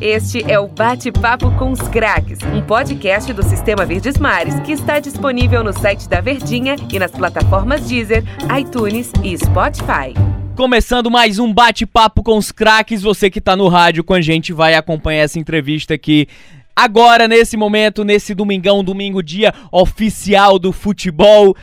Este é o Bate-Papo com os Craques, um podcast do Sistema Verdes Mares que está disponível no site da Verdinha e nas plataformas Deezer, iTunes e Spotify. Começando mais um bate-papo com os craques, você que está no rádio com a gente vai acompanhar essa entrevista aqui agora, nesse momento, nesse domingão, domingo, dia oficial do futebol.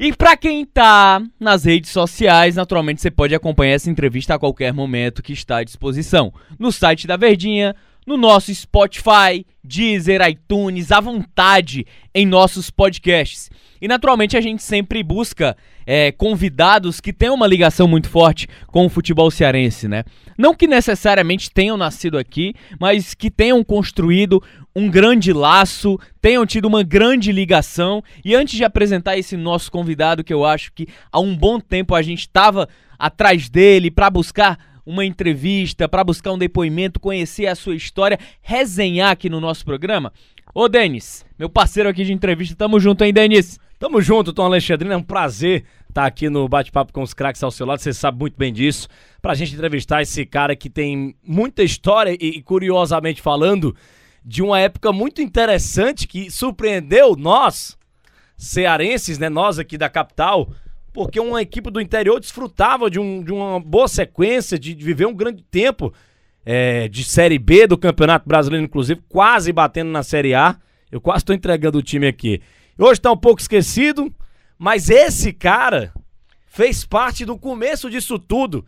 E para quem tá nas redes sociais, naturalmente você pode acompanhar essa entrevista a qualquer momento que está à disposição. No site da Verdinha, no nosso Spotify, Deezer, iTunes, à vontade em nossos podcasts. E naturalmente a gente sempre busca é, convidados que tenham uma ligação muito forte com o futebol cearense, né? Não que necessariamente tenham nascido aqui, mas que tenham construído um grande laço, tenham tido uma grande ligação. E antes de apresentar esse nosso convidado, que eu acho que há um bom tempo a gente estava atrás dele para buscar uma entrevista, para buscar um depoimento, conhecer a sua história, resenhar aqui no nosso programa. Ô, Denis, meu parceiro aqui de entrevista, tamo junto, hein, Denis? Tamo junto, Tom Alexandrino. É um prazer estar aqui no Bate-Papo com os Craques ao seu lado. Você sabe muito bem disso. Pra gente entrevistar esse cara que tem muita história e, curiosamente falando, de uma época muito interessante que surpreendeu nós, cearenses, né? Nós aqui da capital, porque uma equipe do interior desfrutava de, um, de uma boa sequência, de, de viver um grande tempo é, de Série B do Campeonato Brasileiro, inclusive, quase batendo na Série A. Eu quase estou entregando o time aqui. Hoje está um pouco esquecido, mas esse cara fez parte do começo disso tudo.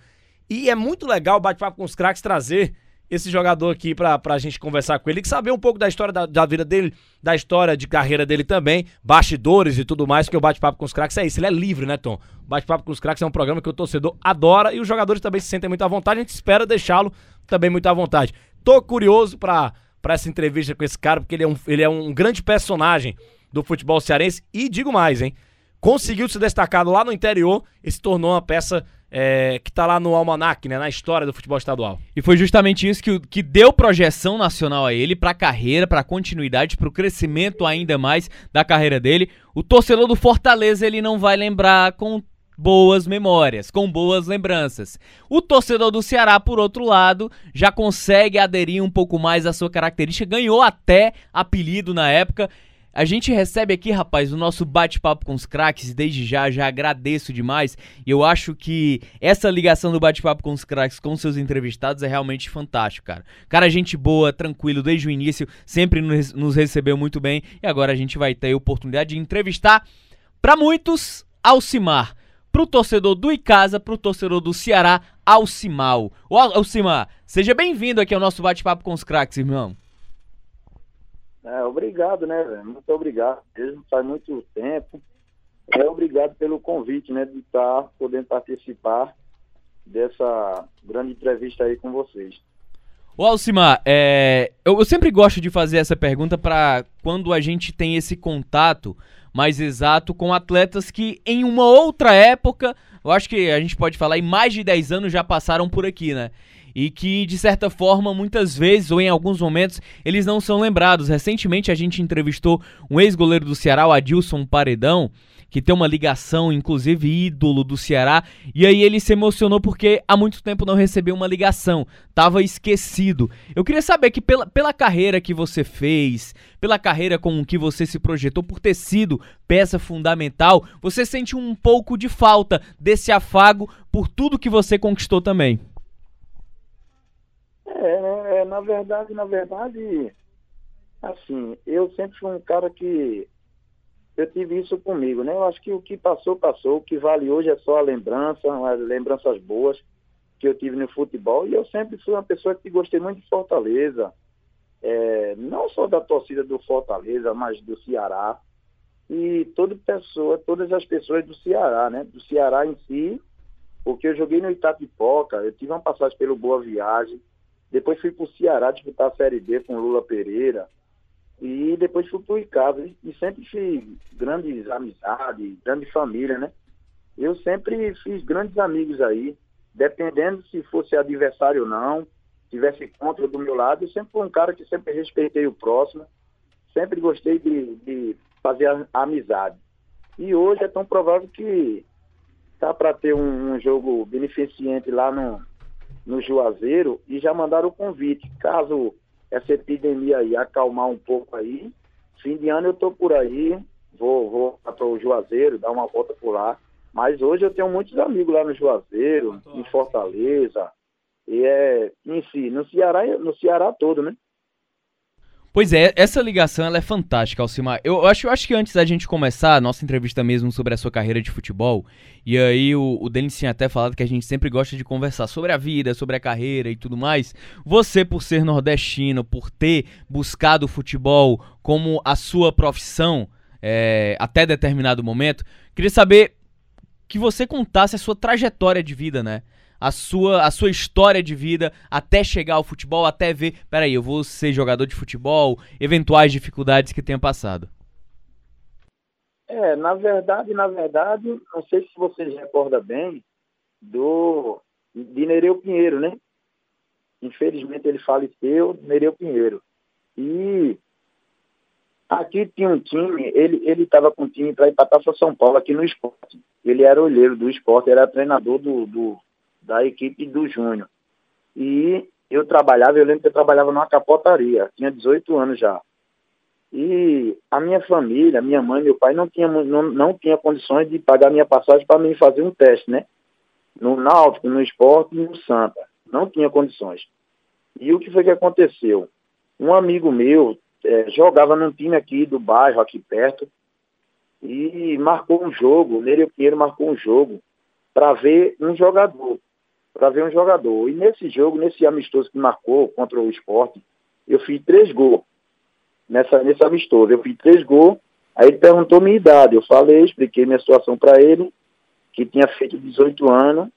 E é muito legal o bate-papo com os craques trazer esse jogador aqui pra, pra gente conversar com ele e saber um pouco da história da, da, vida dele, da história de carreira dele também, bastidores e tudo mais, porque o bate-papo com os craques é isso, ele é livre, né, Tom? O bate-papo com os craques é um programa que o torcedor adora e os jogadores também se sentem muito à vontade, a gente espera deixá-lo também muito à vontade. Tô curioso pra, pra essa entrevista com esse cara, porque ele é um, ele é um grande personagem do futebol cearense. E digo mais, hein? Conseguiu se destacar lá no interior e se tornou uma peça é, que tá lá no almanac, né, na história do futebol estadual. E foi justamente isso que, que deu projeção nacional a ele, pra carreira, pra continuidade, pro crescimento ainda mais da carreira dele. O torcedor do Fortaleza, ele não vai lembrar com boas memórias, com boas lembranças. O torcedor do Ceará, por outro lado, já consegue aderir um pouco mais à sua característica, ganhou até apelido na época a gente recebe aqui, rapaz, o nosso bate-papo com os craques. Desde já, já agradeço demais. E eu acho que essa ligação do bate-papo com os craques com seus entrevistados é realmente fantástico, cara. Cara, gente boa, tranquilo, desde o início, sempre nos recebeu muito bem. E agora a gente vai ter a oportunidade de entrevistar, para muitos, Alcimar. Pro torcedor do Icasa, pro torcedor do Ceará, Alcimal. Alcimar, seja bem-vindo aqui ao nosso bate-papo com os craques, irmão. É, obrigado, né, velho? Muito obrigado. Mesmo faz muito tempo. É obrigado pelo convite, né, de estar podendo participar dessa grande entrevista aí com vocês. Ô Alcimar, é, eu, eu, sempre gosto de fazer essa pergunta para quando a gente tem esse contato mais exato com atletas que em uma outra época, eu acho que a gente pode falar em mais de 10 anos já passaram por aqui, né? E que, de certa forma, muitas vezes ou em alguns momentos, eles não são lembrados. Recentemente a gente entrevistou um ex-goleiro do Ceará, o Adilson Paredão, que tem uma ligação, inclusive ídolo do Ceará, e aí ele se emocionou porque há muito tempo não recebeu uma ligação, tava esquecido. Eu queria saber que pela, pela carreira que você fez, pela carreira com que você se projetou, por ter sido peça fundamental, você sente um pouco de falta desse afago por tudo que você conquistou também. Na verdade, na verdade, assim, eu sempre fui um cara que eu tive isso comigo, né? Eu acho que o que passou, passou. O que vale hoje é só a lembrança, as lembranças boas que eu tive no futebol. E eu sempre fui uma pessoa que gostei muito de Fortaleza. É, não só da torcida do Fortaleza, mas do Ceará. E toda pessoa, todas as pessoas do Ceará, né? Do Ceará em si, porque eu joguei no Itatipoca, eu tive uma passagem pelo Boa Viagem, depois fui para o Ceará disputar a Série B com Lula Pereira. E depois fui para o Icasa. E sempre fiz grandes amizades, grande família, né? Eu sempre fiz grandes amigos aí. Dependendo se fosse adversário ou não, tivesse contra do meu lado, eu sempre fui um cara que sempre respeitei o próximo. Sempre gostei de, de fazer a, a amizade. E hoje é tão provável que tá para ter um, um, jogo beneficente lá no, no Juazeiro e já mandaram o convite. Caso essa epidemia aí acalmar um pouco aí, fim de ano eu tô por aí, vou, vou para o Juazeiro, dar uma volta por lá. Mas hoje eu tenho muitos amigos lá no Juazeiro, em Fortaleza, e é em si, no Ceará, no Ceará todo, né? Pois é, essa ligação ela é fantástica, Alcimar. Eu acho, eu acho que antes da gente começar a nossa entrevista mesmo sobre a sua carreira de futebol, e aí o, o Denis tinha até falado que a gente sempre gosta de conversar sobre a vida, sobre a carreira e tudo mais. Você, por ser nordestino, por ter buscado o futebol como a sua profissão é, até determinado momento, queria saber que você contasse a sua trajetória de vida, né? A sua, a sua história de vida até chegar ao futebol, até ver, peraí, eu vou ser jogador de futebol, eventuais dificuldades que tenha passado. É, na verdade, na verdade, não sei se você recorda bem do de Nereu Pinheiro, né? Infelizmente ele faleceu, Nereu Pinheiro. E aqui tinha um time, ele ele estava com um time para ir para São Paulo aqui no esporte. Ele era olheiro do esporte, era treinador do, do da equipe do Júnior. E eu trabalhava, eu lembro que eu trabalhava numa capotaria, tinha 18 anos já. E a minha família, minha mãe, meu pai não tinha não, não tinha condições de pagar minha passagem para mim fazer um teste, né? No Náutico, no esporte e no Santa. Não tinha condições. E o que foi que aconteceu? Um amigo meu é, jogava num time aqui do bairro, aqui perto, e marcou um jogo, Nereu Pinheiro marcou um jogo para ver um jogador para ver um jogador. E nesse jogo, nesse amistoso que marcou contra o esporte, eu fiz três gols. Nessa, nesse amistoso, eu fiz três gols. Aí ele perguntou minha idade. Eu falei, expliquei minha situação para ele, que tinha feito 18 anos.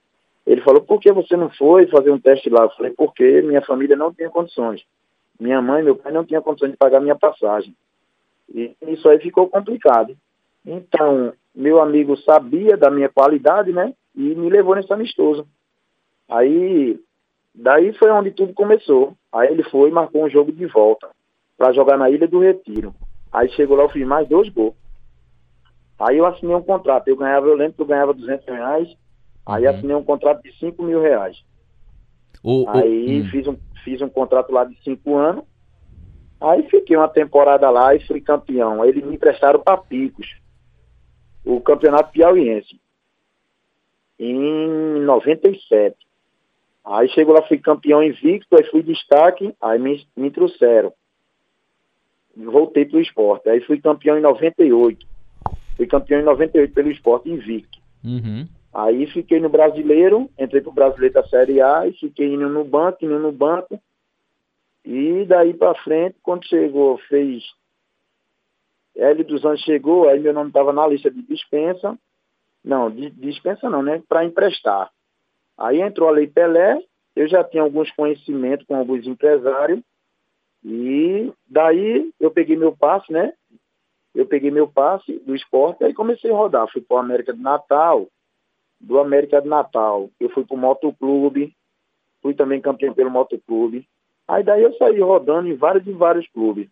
Ele falou, por que você não foi fazer um teste lá? Eu falei, porque minha família não tinha condições. Minha mãe meu pai não tinham condições de pagar minha passagem. E isso aí ficou complicado. Então, meu amigo sabia da minha qualidade, né? E me levou nesse amistoso. Aí, daí foi onde tudo começou. Aí ele foi e marcou um jogo de volta para jogar na Ilha do Retiro. Aí chegou lá, eu fiz mais dois gols. Aí eu assinei um contrato. Eu ganhava, eu lembro que eu ganhava 200 reais. Aí uhum. assinei um contrato de 5 mil reais. O, aí o, hum. fiz, um, fiz um contrato lá de 5 anos. Aí fiquei uma temporada lá e fui campeão. Aí eles me emprestaram para Picos, o campeonato piauiense, em 97. Aí chegou lá, fui campeão invicto, aí fui destaque, aí me, me trouxeram. Voltei para o esporte. Aí fui campeão em 98. Fui campeão em 98 pelo esporte invicto. Uhum. Aí fiquei no brasileiro, entrei para o brasileiro da Série A e fiquei indo no banco, indo no banco. E daí para frente, quando chegou, fez. L dos anos chegou, aí meu nome estava na lista de dispensa. Não, de, dispensa não, né? Para emprestar. Aí entrou a Lei Pelé, eu já tinha alguns conhecimentos com alguns empresários, e daí eu peguei meu passe, né? Eu peguei meu passe do esporte e comecei a rodar. Fui para o América de Natal, do América de Natal. Eu fui para o Motoclube, fui também campeão pelo Motoclube. Aí daí eu saí rodando em vários e vários clubes.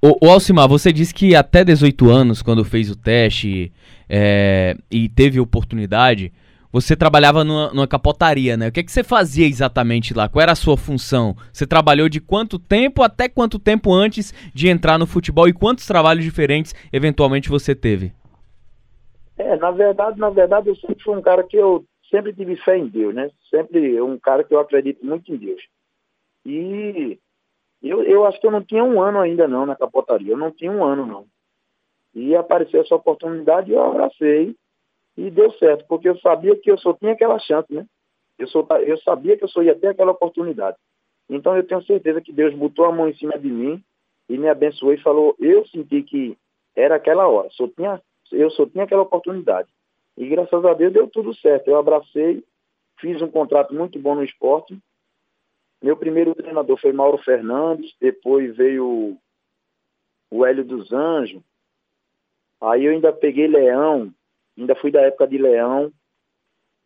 O, o Alcimar, você disse que até 18 anos, quando fez o teste é, e teve oportunidade, você trabalhava numa, numa, capotaria, né? O que, é que você fazia exatamente lá? Qual era a sua função? Você trabalhou de quanto tempo até quanto tempo antes de entrar no futebol e quantos trabalhos diferentes eventualmente você teve? É, na verdade, na verdade, eu sempre fui um cara que eu sempre tive fé em Deus, né? Sempre um cara que eu acredito muito em Deus. E eu, eu acho que eu não tinha um ano ainda não na capotaria, eu não tinha um ano não. E apareceu essa oportunidade e eu abracei e deu certo, porque eu sabia que eu só tinha aquela chance, né? Eu, só, eu sabia que eu só ia ter aquela oportunidade. Então eu tenho certeza que Deus botou a mão em cima de mim e me abençoou e falou, eu senti que era aquela hora, só tinha, eu só tinha aquela oportunidade. E graças a Deus deu tudo certo. Eu abracei, fiz um contrato muito bom no esporte. Meu primeiro treinador foi Mauro Fernandes, depois veio o Hélio dos Anjos. Aí eu ainda peguei Leão, ainda fui da época de Leão.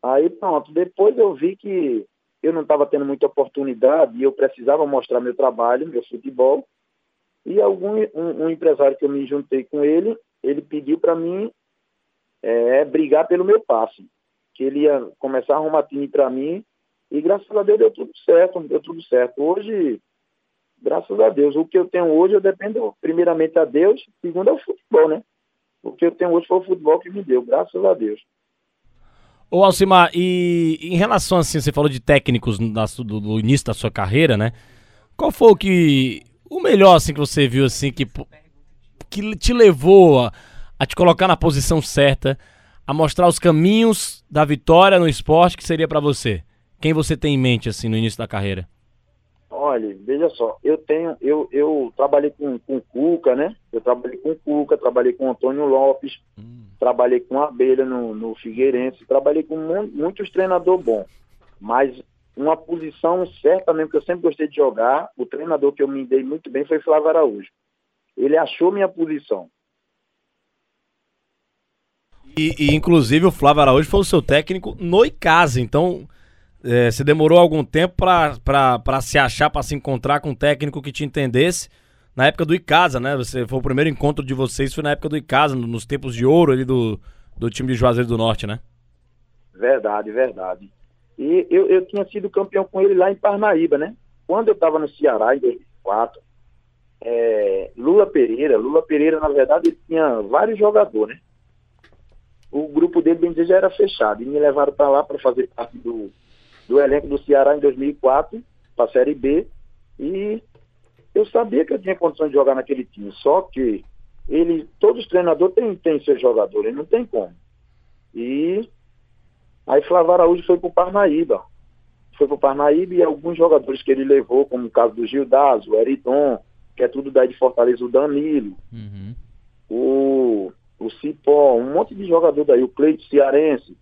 Aí pronto, depois eu vi que eu não estava tendo muita oportunidade e eu precisava mostrar meu trabalho, meu futebol. E algum um, um empresário que eu me juntei com ele, ele pediu para mim é, brigar pelo meu passe, que ele ia começar a arrumar time para mim E graças a Deus deu tudo certo, deu tudo certo. Hoje, graças a Deus, o que eu tenho hoje eu dependo primeiramente a Deus, segundo é o futebol, né? O que eu tenho hoje foi o futebol que me deu, graças a Deus. Ô Alcimar, e em relação assim, você falou de técnicos do, do, início da sua carreira, né? Qual foi o que o melhor assim que você viu assim que que te levou a, a te colocar na posição certa, a mostrar os caminhos da vitória no esporte que seria para você? Quem você tem em mente assim no início da carreira? Olha, veja só, eu tenho, eu, eu trabalhei com, com Cuca, né? Eu trabalhei com Cuca, trabalhei com Antônio Lopes, hum. trabalhei com Abelha no, no Figueirense, trabalhei com muitos treinadores bons. Mas uma posição certa mesmo que eu sempre gostei de jogar, o treinador que eu me dei muito bem foi Flávio Araújo. Ele achou minha posição. E, e inclusive o Flávio Araújo foi o seu técnico no Icasa, então é, você demorou algum tempo para se achar, para se encontrar com um técnico que te entendesse. Na época do Icasa, né? Você, foi o primeiro encontro de vocês, foi na época do Icasa, nos tempos de ouro ali do, do time de Juazeiro do Norte, né? Verdade, verdade. E eu, eu tinha sido campeão com ele lá em Parnaíba, né? Quando eu estava no Ceará, em 2004, é, Lula Pereira, Lula Pereira, na verdade, ele tinha vários jogadores, né? O grupo dele, bem dizer, já era fechado. E me levaram para lá para fazer parte do, do elenco do Ceará em 2004 para a Série B e eu sabia que eu tinha condições de jogar naquele time, só que ele, todos os treinadores têm, têm seus jogadores, não tem como. E aí Flávio Araújo foi para o Parnaíba. Foi para o Parnaíba e alguns jogadores que ele levou, como o caso do Gildas, o Eriton, que é tudo daí de Fortaleza, o Danilo, uhum. o, o Cipó, um monte de jogador daí, o Cleito Cearense,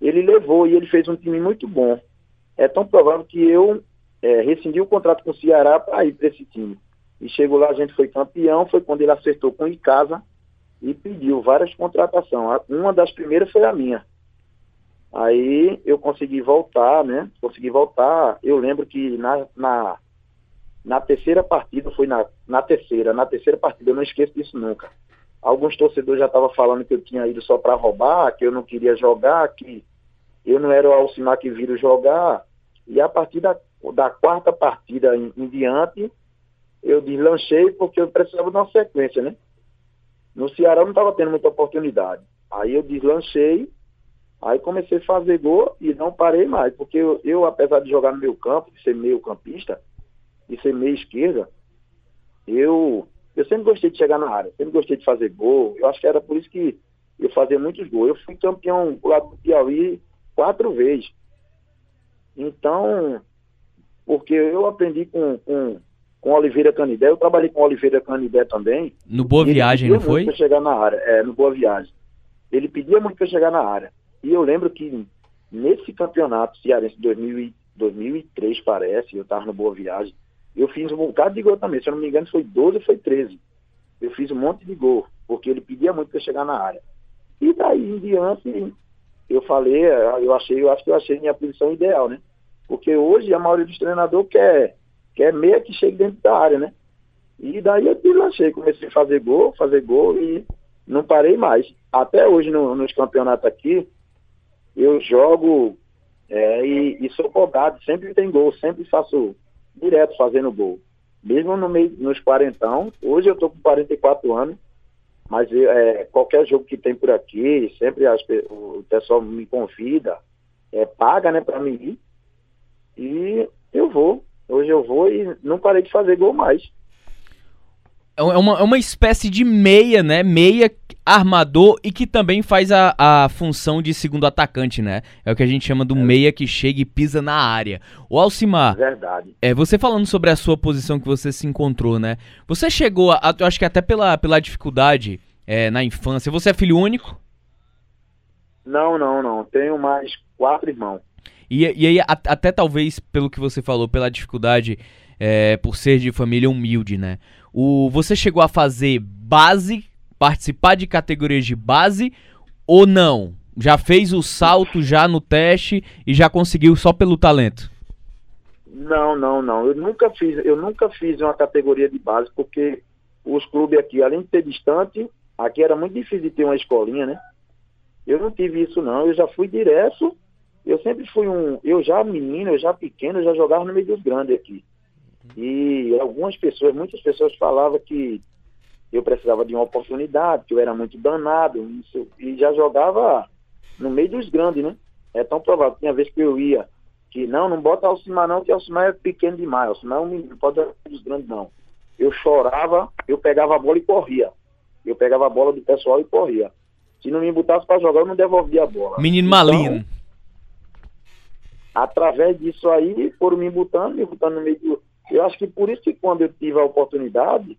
ele levou e ele fez um time muito bom. É tão provável que eu é, rescindi o contrato com o Ceará para ir para esse time. E chegou lá, a gente foi campeão, foi quando ele acertou com o Icasa e pediu várias contratações. Uma das primeiras foi a minha. Aí eu consegui voltar, né? Consegui voltar. Eu lembro que na, na, na terceira partida, foi na, na terceira, na terceira partida, eu não esqueço disso nunca. Alguns torcedores já estavam falando que eu tinha ido só para roubar, que eu não queria jogar, que eu não era o Alcimar que vira jogar, e a partir da, da quarta partida em, em, diante, eu deslanchei porque eu precisava de uma sequência, né? No Ceará eu não estava tendo muita oportunidade. Aí eu deslanchei, aí comecei a fazer gol e não parei mais, porque eu, eu apesar de jogar no meu campo, de ser meio campista, e ser meio esquerda, eu, eu sempre gostei de chegar na área, sempre gostei de fazer gol. Eu acho que era por isso que eu fazia muitos gols. Eu fui campeão lá do Piauí quatro vezes. Então, porque eu aprendi com, com, com Oliveira Canidé, eu trabalhei com Oliveira Canidé também. No Boa Viagem, não foi? Para chegar na área, é, no Boa Viagem. Ele pedia muito para chegar na área. E eu lembro que nesse campeonato cearense de 2000, 2003, parece, eu estava no Boa Viagem, eu fiz um bocado de gol também. Se eu não me engano, foi 12 ou foi 13. Eu fiz um monte de gol, porque ele pedia muito para chegar na área. E daí em diante, eu falei, eu achei, eu acho que eu achei minha posição ideal, né? Porque hoje a maioria dos treinadores quer, quer meia que chegue dentro da área, né? E daí eu deslanchei, comecei a fazer gol, fazer gol e não parei mais. Até hoje no, nos campeonatos aqui, eu jogo é, e, e, sou cobrado, sempre tem gol, sempre faço direto fazendo gol. Mesmo no meio, nos quarentão, hoje eu tô com 44 anos, mas é, qualquer jogo que tem por aqui, sempre as, o pessoal me convida, é, paga né, para mim ir. E eu vou. Hoje eu vou e não parei de fazer gol mais. É, é uma, é uma espécie de meia, né? Meia armador e que também faz a, a função de segundo atacante, né? É o que a gente chama do é. meia que chega e pisa na área. O Alcimar. Verdade. É, você falando sobre a sua posição que você se encontrou, né? Você chegou, a, eu acho que até pela, pela dificuldade é, na infância. Você é filho único? Não, não, não. Tenho mais quatro irmãos. E, e aí, a, até talvez pelo que você falou, pela dificuldade, é, por ser de família humilde, né? O, você chegou a fazer base participar de categorias de base ou não? Já fez o salto já no teste e já conseguiu só pelo talento? Não, não, não. Eu nunca fiz, eu nunca fiz uma categoria de base porque os clubes aqui, além de ser distante, aqui era muito difícil de ter uma escolinha, né? Eu não tive isso não, eu já fui direto eu sempre fui um, eu já menino, eu já pequeno, eu já jogava no meio dos grandes aqui. E algumas pessoas, muitas pessoas falavam que eu precisava de uma oportunidade, que eu era muito danado, isso, e já jogava no meio dos grandes, né? É tão provável. Tinha vez que eu ia, que não, não bota Alcimar não, que Alcimar é pequeno demais, Alcimar é um menino, não pode ser dos grandes não. Eu chorava, eu pegava a bola e corria. Eu pegava a bola do pessoal e corria. Se não me botasse para jogar, eu não devolvia a bola. Menino então, malino. Através disso aí, foram me botando, me botando no meio do... Eu acho que por isso que quando eu tive a oportunidade,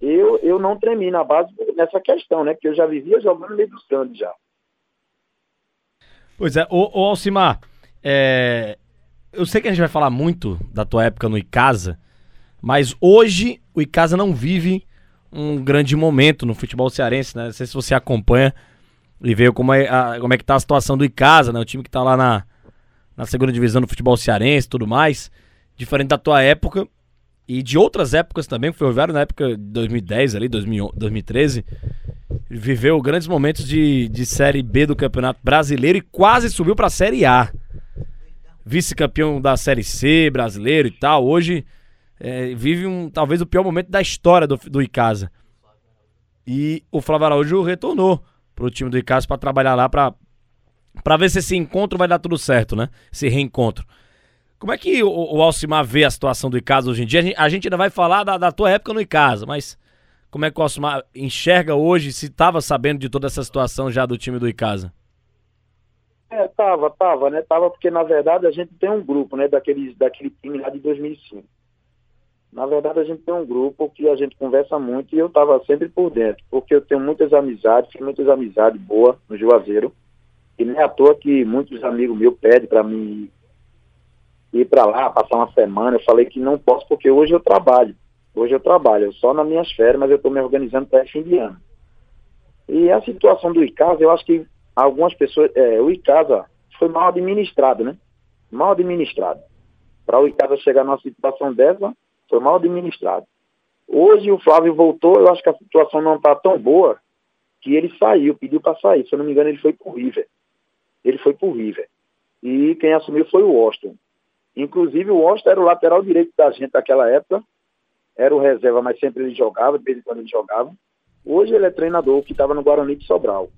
eu, eu não tremi na base nessa questão, né? Porque eu já vivia jogando no meio dos grandes já. Pois é, ô, ô Alcimar, é, eu sei que a gente vai falar muito da tua época no Icasa, mas hoje o Icasa não vive um grande momento no futebol cearense, né? Não sei se você acompanha e vê como é, a, como é que tá a situação do Icasa, né? O time que tá lá na, na segunda divisão do futebol cearense e tudo mais. Diferente da tua época, e de outras épocas também, o Ferroviário na época de 2010 ali, 2013, viveu grandes momentos de, de Série B do Campeonato Brasileiro e quase subiu para a Série A. Vice-campeão da Série C brasileiro e tal. Hoje é, vive um talvez o pior momento da história do, do Icasa. E o Flávio Araújo retornou pro time do Icasa para trabalhar lá para ver se esse encontro vai dar tudo certo, né? Esse reencontro. Como é que o, o Alcimar vê a situação do Icasa hoje em dia? A gente, a gente ainda vai falar da, da, tua época no Icasa, mas como é que o Alcimar enxerga hoje, se estava sabendo de toda essa situação já do time do Icasa? É, tava, tava, né? Tava porque, na verdade, a gente tem um grupo, né, daquele, daquele time lá de 2005. Na verdade, a gente tem um grupo que a gente conversa muito e eu tava sempre por dentro, porque eu tenho muitas amizades, tenho muitas amizades boas no Juazeiro, e não é à toa que muitos amigos meus pedem para mim ir para lá, passar uma semana. Eu falei que não posso porque hoje eu trabalho. Hoje eu trabalho, só nas minhas férias, mas eu estou me organizando para fim de ano. E a situação do ICASA, eu acho que algumas pessoas, é, o ICASA foi mal administrado, né? Mal administrado. Para o ICASA chegar numa situação dessa, foi mal administrado. Hoje o Flávio voltou, eu acho que a situação não está tão boa que ele saiu, pediu para sair. Se eu não me engano, ele foi para o River. Ele foi para o River. E quem assumiu foi o Washington. Inclusive, o Washington era o lateral direito da gente naquela época. Era o reserva, mas sempre ele jogava, de vez em quando ele jogava. Hoje ele é treinador que estava no Guarani de Sobral.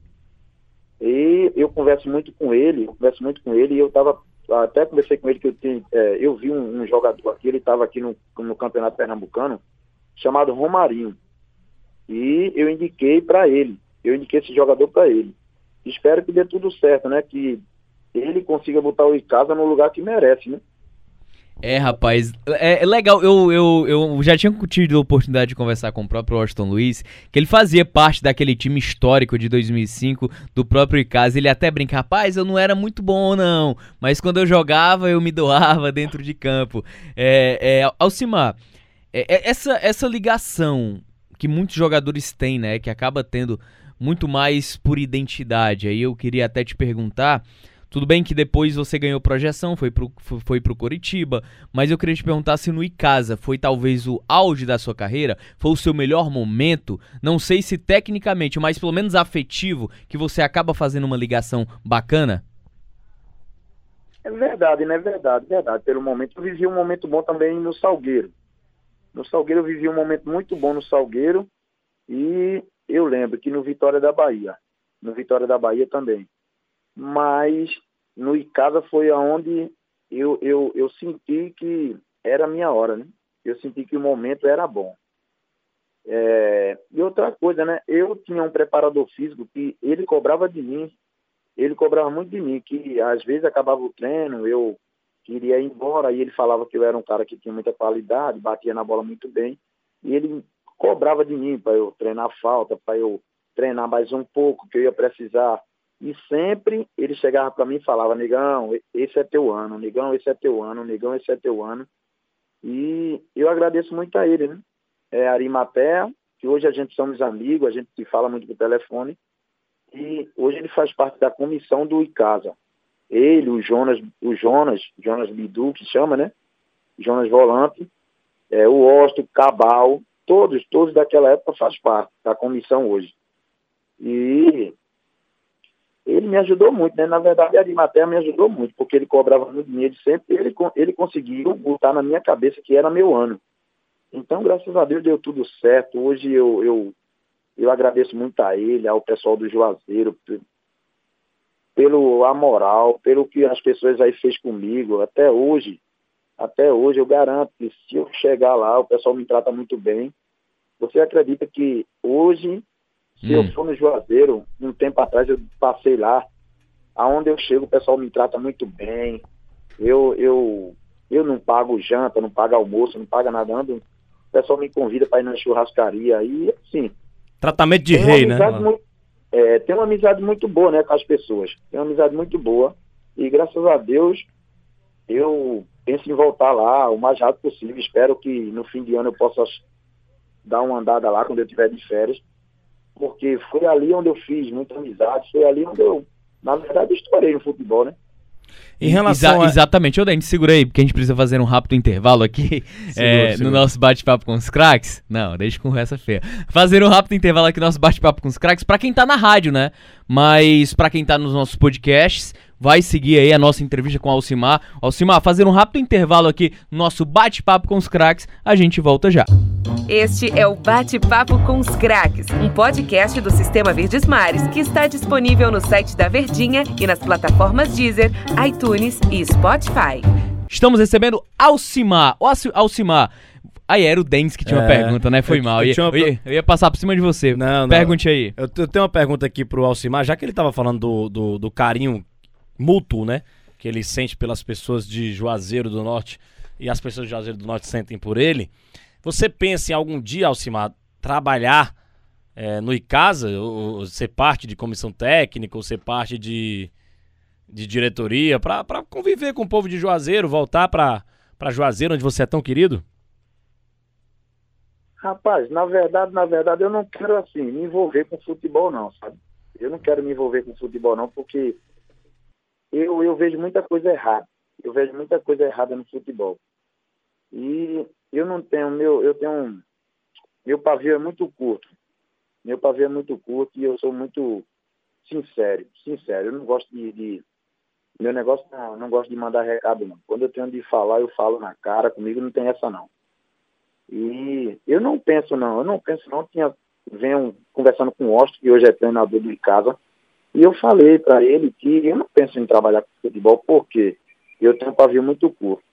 E eu converso muito com ele, eu converso muito com ele, e eu tava, até conversei com ele que eu, tenho, é, eu vi um, um, jogador aqui, ele estava aqui no, no Campeonato Pernambucano, chamado Romarinho. E eu indiquei para ele, eu indiquei esse jogador para ele. Espero que dê tudo certo, né? Que ele consiga botar o Icasa no lugar que merece, né? É, rapaz, é, é, legal. Eu, eu, eu já tinha tido a oportunidade de conversar com o próprio Washington Luiz, que ele fazia parte daquele time histórico de 2005 do próprio Icasa. Ele até brinca, rapaz, eu não era muito bom, não, mas quando eu jogava, eu me doava dentro de campo. É, é Alcimar, é, é, essa, essa ligação que muitos jogadores têm, né, que acaba tendo muito mais por identidade. Aí eu queria até te perguntar tudo bem que depois você ganhou projeção, foi pro, foi pro Coritiba, mas eu queria te perguntar se no Icasa foi talvez o auge da sua carreira, foi o seu melhor momento, não sei se tecnicamente, mas pelo menos afetivo, que você acaba fazendo uma ligação bacana? É verdade, né? Verdade, verdade. Pelo momento, eu vivi um momento bom também no Salgueiro. No Salgueiro, eu vivi um momento muito bom no Salgueiro e eu lembro que no Vitória da Bahia, no Vitória da Bahia também, mas no Icasa foi aonde eu, eu, eu senti que era a minha hora, né? Eu senti que o momento era bom. É, e outra coisa, né? Eu tinha um preparador físico que ele cobrava de mim, ele cobrava muito de mim, que às vezes acabava o treino, eu queria ir embora, e ele falava que eu era um cara que tinha muita qualidade, batia na bola muito bem, e ele cobrava de mim para eu treinar falta, para eu treinar mais um pouco, que eu ia precisar e sempre ele chegava para mim e falava, negão, esse é teu ano, negão, esse é teu ano, negão, esse é teu ano. E eu agradeço muito a ele, né? É Arimatea, que hoje a gente somos amigos, a gente se fala muito por telefone. E hoje ele faz parte da comissão do ICASA. Ele, o Jonas, o Jonas, Jonas Bidu, que chama, né? Jonas Volante, é, o Osto, Cabal, todos, todos daquela época faz parte da comissão hoje. E ele me ajudou muito, né? Na verdade, a Arimatea me ajudou muito, porque ele cobrava muito dinheiro sempre, ele, ele conseguiu botar na minha cabeça que era meu ano. Então, graças a Deus, deu tudo certo. Hoje eu, eu, eu agradeço muito a ele, ao pessoal do Juazeiro, pelo a moral, pelo que as pessoas aí fez comigo. Até hoje, até hoje eu garanto que se eu chegar lá, o pessoal me trata muito bem. Você acredita que hoje, hum. eu for no Juazeiro, um tempo atrás eu passei lá, aonde eu chego o pessoal me trata muito bem. Eu eu eu não pago janta, não pago almoço, não pago nada. Ando, o pessoal me convida para ir na churrascaria e assim. Tratamento de rei, né? Muito, é, tem uma amizade muito boa né, com as pessoas. Tem uma amizade muito boa. E graças a Deus, eu penso em voltar lá o mais rápido possível. Espero que no fim de ano eu possa dar uma andada lá quando eu estiver de férias. Porque foi ali onde eu fiz muita amizade, foi ali onde eu, na verdade, estourei no futebol, né? Em relação Exa a... Exatamente. Ô, Dente, segura aí, porque a gente precisa fazer um rápido intervalo aqui segura, é, segura. no nosso bate-papo com os craques. Não, deixa com essa feia. Fazer um rápido intervalo aqui no nosso bate-papo com os craques, pra quem tá na rádio, né? Mas pra quem tá nos nossos podcasts, vai seguir aí a nossa entrevista com o Alcimar. Alcimar, fazer um rápido intervalo aqui no nosso bate-papo com os craques, a gente volta já. Este é o Bate-Papo com os Craques, um podcast do Sistema Verdes Mares que está disponível no site da Verdinha e nas plataformas Deezer, iTunes e Spotify. Estamos recebendo Alcimar. Alcimar, Aí era o Dens que tinha é, uma pergunta, né? Foi eu, mal. Eu, eu, uma... ia, eu, ia, passar por cima de você. Não, não. Pergunte aí. Eu, tenho uma pergunta aqui pro Alcimar, já que ele tava falando do, do, do, carinho mútuo, né? Que ele sente pelas pessoas de Juazeiro do Norte e as pessoas de Juazeiro do Norte sentem por ele. Você pensa em algum dia, Alcimar, trabalhar é, no ICASA, ou, ou, ser parte de comissão técnica, ou ser parte de, de diretoria, para conviver com o povo de Juazeiro, voltar para Juazeiro, onde você é tão querido? Rapaz, na verdade, na verdade, eu não quero assim me envolver com futebol não, sabe? Eu não quero me envolver com futebol não, porque eu, eu vejo muita coisa errada. Eu vejo muita coisa errada no futebol. E eu não tenho, meu, eu tenho meu pavio é muito curto. Meu pavio é muito curto e eu sou muito sincero, sincero. Eu não gosto de, de meu negócio não, não gosto de mandar recado não. Quando eu tenho de falar, eu falo na cara, comigo não tem essa não. E eu não penso não, eu não penso não, tinha venho conversando com o Austin, que hoje é treinador de casa, e eu falei para ele que eu não penso em trabalhar com futebol porque eu tenho um pavio muito curto.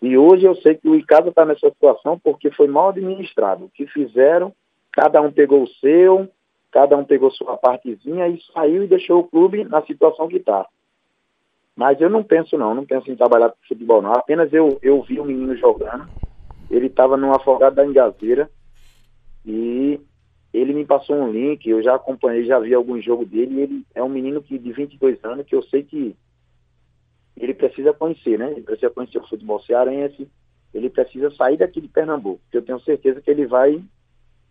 E hoje eu sei que o Icasa está nessa situação porque foi mal administrado. O que fizeram, cada um pegou o seu, cada um pegou sua partezinha e saiu e deixou o clube na situação que está. Mas eu não penso não, não penso em trabalhar com futebol não. Apenas eu, eu vi o menino jogando, ele estava no afogado da Engazeira e ele me passou um link, eu já acompanhei, já vi alguns jogos dele, ele é um menino que de 22 anos que eu sei que ele precisa conhecer, né? Ele precisa conhecer o futebol cearense, ele precisa sair daqui de Pernambuco, porque eu tenho certeza que ele vai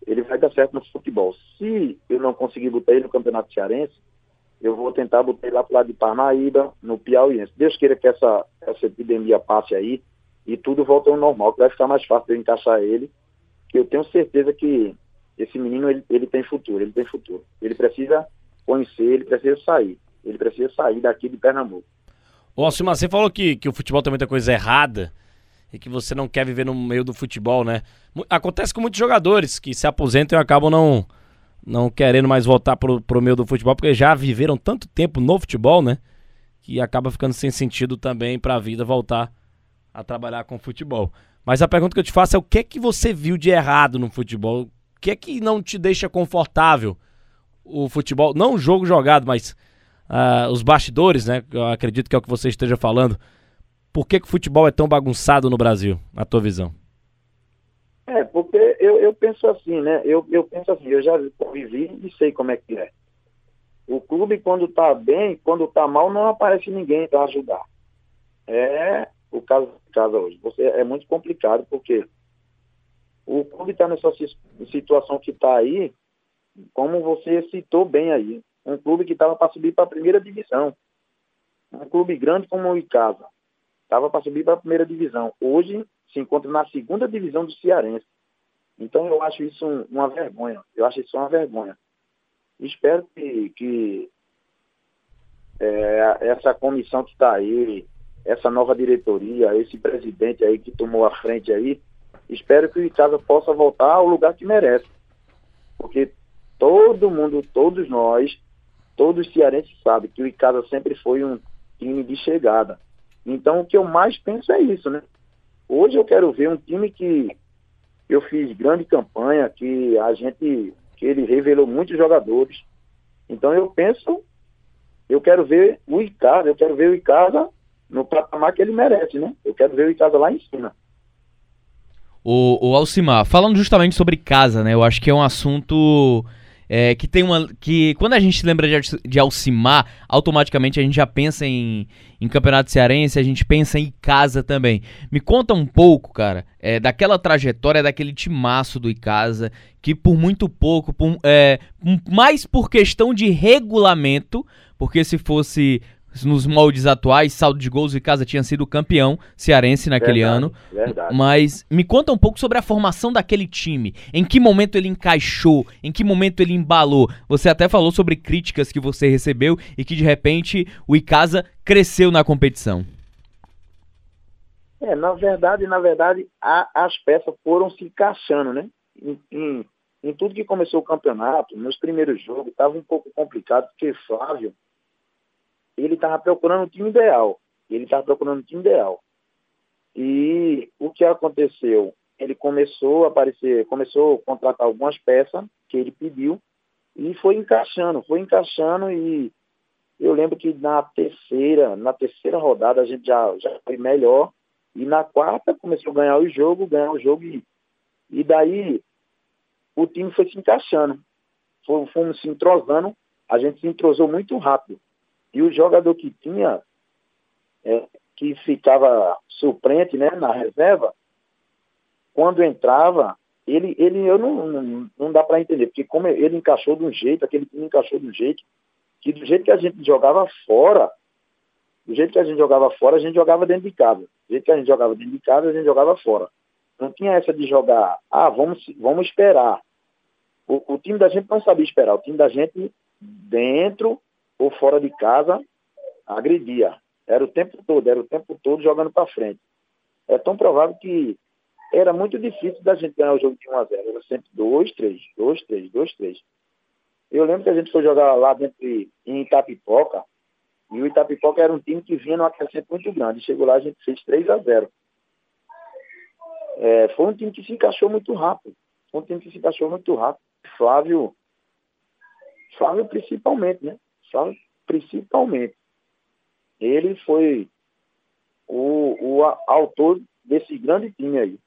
ele vai dar certo no futebol. Se eu não conseguir botar ele no Campeonato Cearense, eu vou tentar botar ele lá pro lado de Parnaíba, no Piauiense. Deus queira que essa, essa epidemia passe aí e tudo volte ao normal, que vai ficar mais fácil de eu encaixar ele, eu tenho certeza que esse menino, ele, ele tem futuro, ele tem futuro. Ele precisa conhecer, ele precisa sair. Ele precisa sair daqui de Pernambuco. Ô, Alcimar, você falou que, que o futebol tem muita coisa errada e que você não quer viver no meio do futebol, né? Acontece com muitos jogadores que se aposentam e acabam não, não querendo mais voltar pro, pro meio do futebol, porque já viveram tanto tempo no futebol, né? Que acaba ficando sem sentido também pra vida voltar a trabalhar com futebol. Mas a pergunta que eu te faço é o que é que você viu de errado no futebol? Que é que não te deixa confortável o futebol? Não o jogo jogado, mas uh, os bastidores, né? Eu acredito que é o que você esteja falando. Por que, que o futebol é tão bagunçado no Brasil, na tua visão? É, porque eu, eu penso assim, né? Eu, eu penso assim, eu já vivi e sei como é que é. O clube, quando tá bem, quando tá mal, não aparece ninguém para ajudar. É o caso de casa hoje. Você, é muito complicado, porque o clube está nessa situação que está aí, como você citou bem aí um clube que estava para subir para a primeira divisão. Um clube grande como o Icasa. Estava para subir para a primeira divisão. Hoje se encontra na segunda divisão do Cearense. Então eu acho isso uma vergonha. Eu acho isso uma vergonha. Espero que, que é, essa comissão que está aí, essa nova diretoria, esse presidente aí que tomou a frente aí, espero que o Icasa possa voltar ao lugar que merece. Porque todo mundo, todos nós, todos os cearenses sabem que o Icasa sempre foi um time de chegada. Então o que eu mais penso é isso, né? Hoje eu quero ver um time que eu fiz grande campanha, que a gente, que ele revelou muitos jogadores. Então eu penso, eu quero ver o Icasa, eu quero ver o Icasa no patamar que ele merece, né? Eu quero ver o Icasa lá em cima. O, o Alcimar, falando justamente sobre casa, né? Eu acho que é um assunto é, que tem uma. que quando a gente lembra de, de Alcimar, automaticamente a gente já pensa em, em Campeonato Cearense, a gente pensa em casa também. Me conta um pouco, cara, é, daquela trajetória, daquele timaço do Icasa, que por muito pouco, por, é, mais por questão de regulamento, porque se fosse nos moldes atuais, saldo de gols e casa tinha sido campeão cearense naquele Verdade, ano. verdade. Mas me conta um pouco sobre a formação daquele time. Em que momento ele encaixou? Em que momento ele embalou? Você até falou sobre críticas que você recebeu e que de repente o Icasa cresceu na competição. É, na verdade, na verdade, a- as peças foram se encaixando, né? Em, em- em tudo que começou o campeonato, nos primeiros jogos, estava um pouco complicado, porque Flávio, ele estava procurando o time ideal. Ele estava procurando o time ideal. E o que aconteceu? Ele começou a aparecer, começou a contratar algumas peças que ele pediu e foi encaixando, foi encaixando e eu lembro que na terceira, na terceira rodada a gente já, já foi melhor e na quarta começou a ganhar o jogo, ganhar o jogo e, e daí o time foi se encaixando. Fomos se entrosando, a gente se entrosou muito rápido. E o jogador que tinha, é, que ficava suplente né, na reserva, quando entrava, ele, ele eu não, não, não dá para entender, porque como ele encaixou de um jeito, aquele time encaixou de um jeito, que do jeito que a gente jogava fora, do jeito que a gente jogava fora, a gente jogava dentro de casa. Do jeito que a gente jogava dentro de casa, a gente jogava fora. Não tinha essa de jogar, ah, vamos, vamos esperar. O, o time da gente não sabia esperar. O time da gente, dentro ou fora de casa, agredia. Era o tempo todo, era o tempo todo jogando para frente. É tão provável que era muito difícil da gente ganhar o jogo de 1 a 0 Era sempre 2, 3, 2, 3, 2, 3. Eu lembro que a gente foi jogar lá dentro de, em Itapipoca, e o Itapipoca era um time que vinha numa crescente muito grande. Chegou lá, a gente fez 3 a 0 é, Foi um time que se encaixou muito rápido. Foi um time que se encaixou muito rápido. Flávio, Flávio principalmente, né? Principalmente. Ele foi o, o autor desse grande time aí.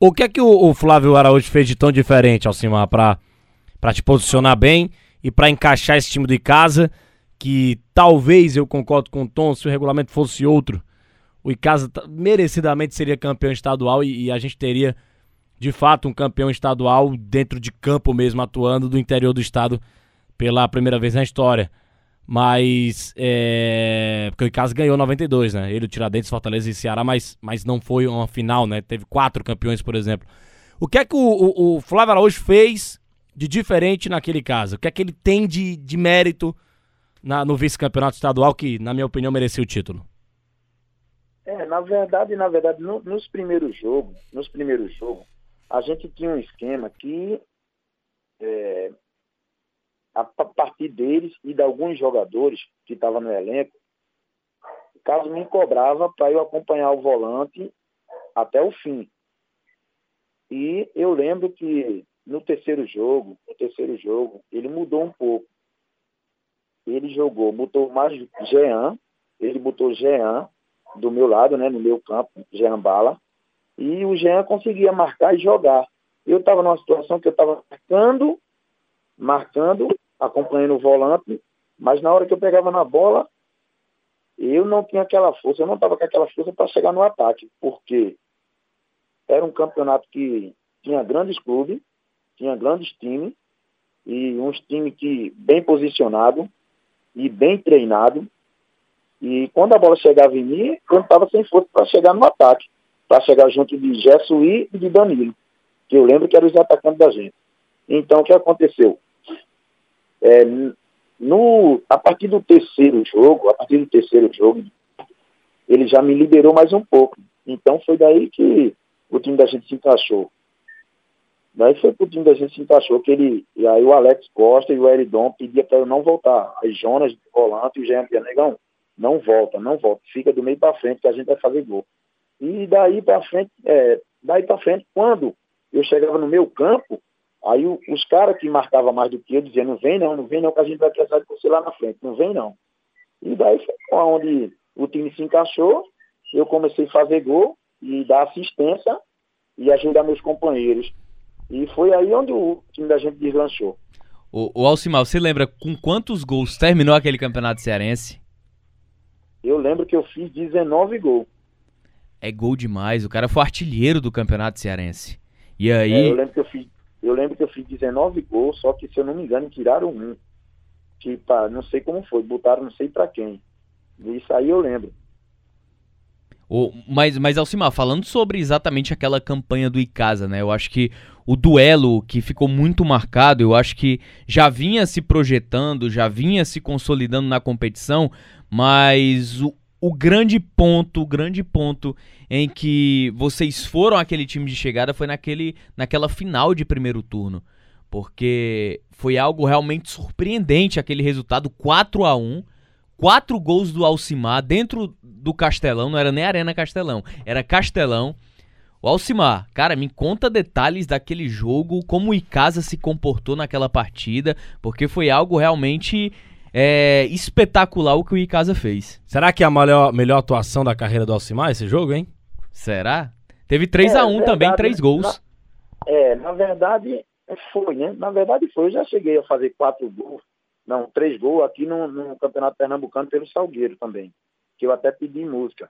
O que é que o, o Flávio Araújo fez de tão diferente, Alcimar, pra te posicionar bem e pra encaixar esse time de casa? Que talvez, eu concordo com o Tom, se o regulamento fosse outro, o Icasa merecidamente seria campeão estadual e, e a gente teria, de fato, um campeão estadual dentro de campo mesmo, atuando do interior do estado pela primeira vez na história. Mas, é... Porque o Icasa ganhou 92, né? Ele, o Tiradentes, Fortaleza e Ceará, mas, mas não foi uma final, né? Teve quatro campeões, por exemplo. O que é que o, o, o Flávio Araújo fez de diferente naquele caso? O que é que ele tem de, de mérito na- no vice-campeonato estadual que, na minha opinião, merecia o título? É, na verdade, na verdade, no- nos primeiros jogos, nos primeiros jogos, a gente tinha um esquema que é, a pa- partir deles e de alguns jogadores que estavam no elenco, o caso me cobrava para eu acompanhar o volante até o fim. E eu lembro que no terceiro jogo, no terceiro jogo, ele mudou um pouco. Ele jogou, botou mais Jean, ele botou Jean do meu lado, né, no meu campo, Jean Bala, e o Jean conseguia marcar e jogar. Eu estava numa situação que eu estava marcando, marcando, acompanhando o volante, mas na hora que eu pegava na bola, eu não tinha aquela força, eu não estava com aquela força para chegar no ataque, porque era um campeonato que tinha grandes clubes, tinha grandes times, e uns times que bem posicionados e bem treinados, e quando a bola chegava em mim, eu estava sem força para chegar no ataque, para chegar junto de Jessuí e de Danilo, que eu lembro que eram os atacantes da gente. Então, o que aconteceu? É, no, a partir do terceiro jogo, a partir do terceiro jogo, ele já me liberou mais um pouco. Então foi daí que o time da gente se encaixou. Daí foi pro time da gente se encaixou que ele. E aí o Alex Costa e o Eridon pedia para eu não voltar. Aí Jonas, volante e o Jean Negão, não volta, não volta. Fica do meio para frente que a gente vai fazer gol. E daí para frente, é, daí para frente, quando eu chegava no meu campo, aí o, os caras que marcavam mais do que eu diziam, não vem não, não vem não, que a gente vai precisar de você lá na frente, não vem não. E daí foi onde o time se encaixou, eu comecei a fazer gol e dar assistência e ajudar meus companheiros. E foi aí onde o time da gente deslanchou. O, o Alcimar, você lembra com quantos gols terminou aquele campeonato cearense? Eu lembro que eu fiz 19 gols. É gol demais, o cara foi artilheiro do campeonato cearense. E aí. É, eu, lembro que eu, fiz, eu lembro que eu fiz 19 gols, só que se eu não me engano, tiraram um. Pá, não sei como foi, botaram não sei para quem. Isso aí eu lembro. O, mas, mas, Alcimar, falando sobre exatamente aquela campanha do Icasa, né? Eu acho que o duelo que ficou muito marcado, eu acho que já vinha se projetando, já vinha se consolidando na competição, mas o, o grande ponto, o grande ponto em que vocês foram aquele time de chegada foi naquele, naquela final de primeiro turno. Porque foi algo realmente surpreendente aquele resultado 4 a 1 quatro gols do Alcimar dentro do Castelão, não era nem Arena Castelão, era Castelão. O Alcimar, cara, me conta detalhes daquele jogo, como o Icasa se comportou naquela partida, porque foi algo realmente é, espetacular o que o Icasa fez. Será que é a melhor, melhor atuação da carreira do Alcimar esse jogo, hein? Será? Teve 3 é, a 1 verdade, também, três gols. Na, é, na verdade foi, né? Na verdade foi, eu já cheguei a fazer quatro gols não, três gols aqui no, no Campeonato Pernambucano pelo Salgueiro também, que eu até pedi música.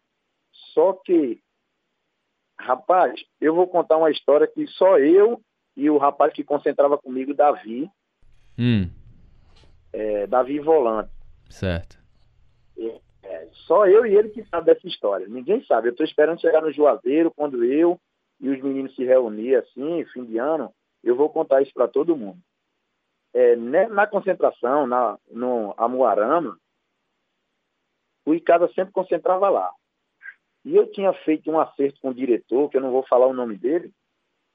Só que, rapaz, eu vou contar uma história que só eu e o rapaz que concentrava comigo, Davi, hum. É, Davi Volante. Certo. É, só eu e ele que sabe dessa história. Ninguém sabe. Eu estou esperando chegar no Juazeiro, quando eu e os meninos se reunir assim, fim de ano, eu vou contar isso para todo mundo é, né, na concentração, na, no Amuarama, o Icasa sempre concentrava lá. E eu tinha feito um acerto com o diretor, que eu não vou falar o nome dele,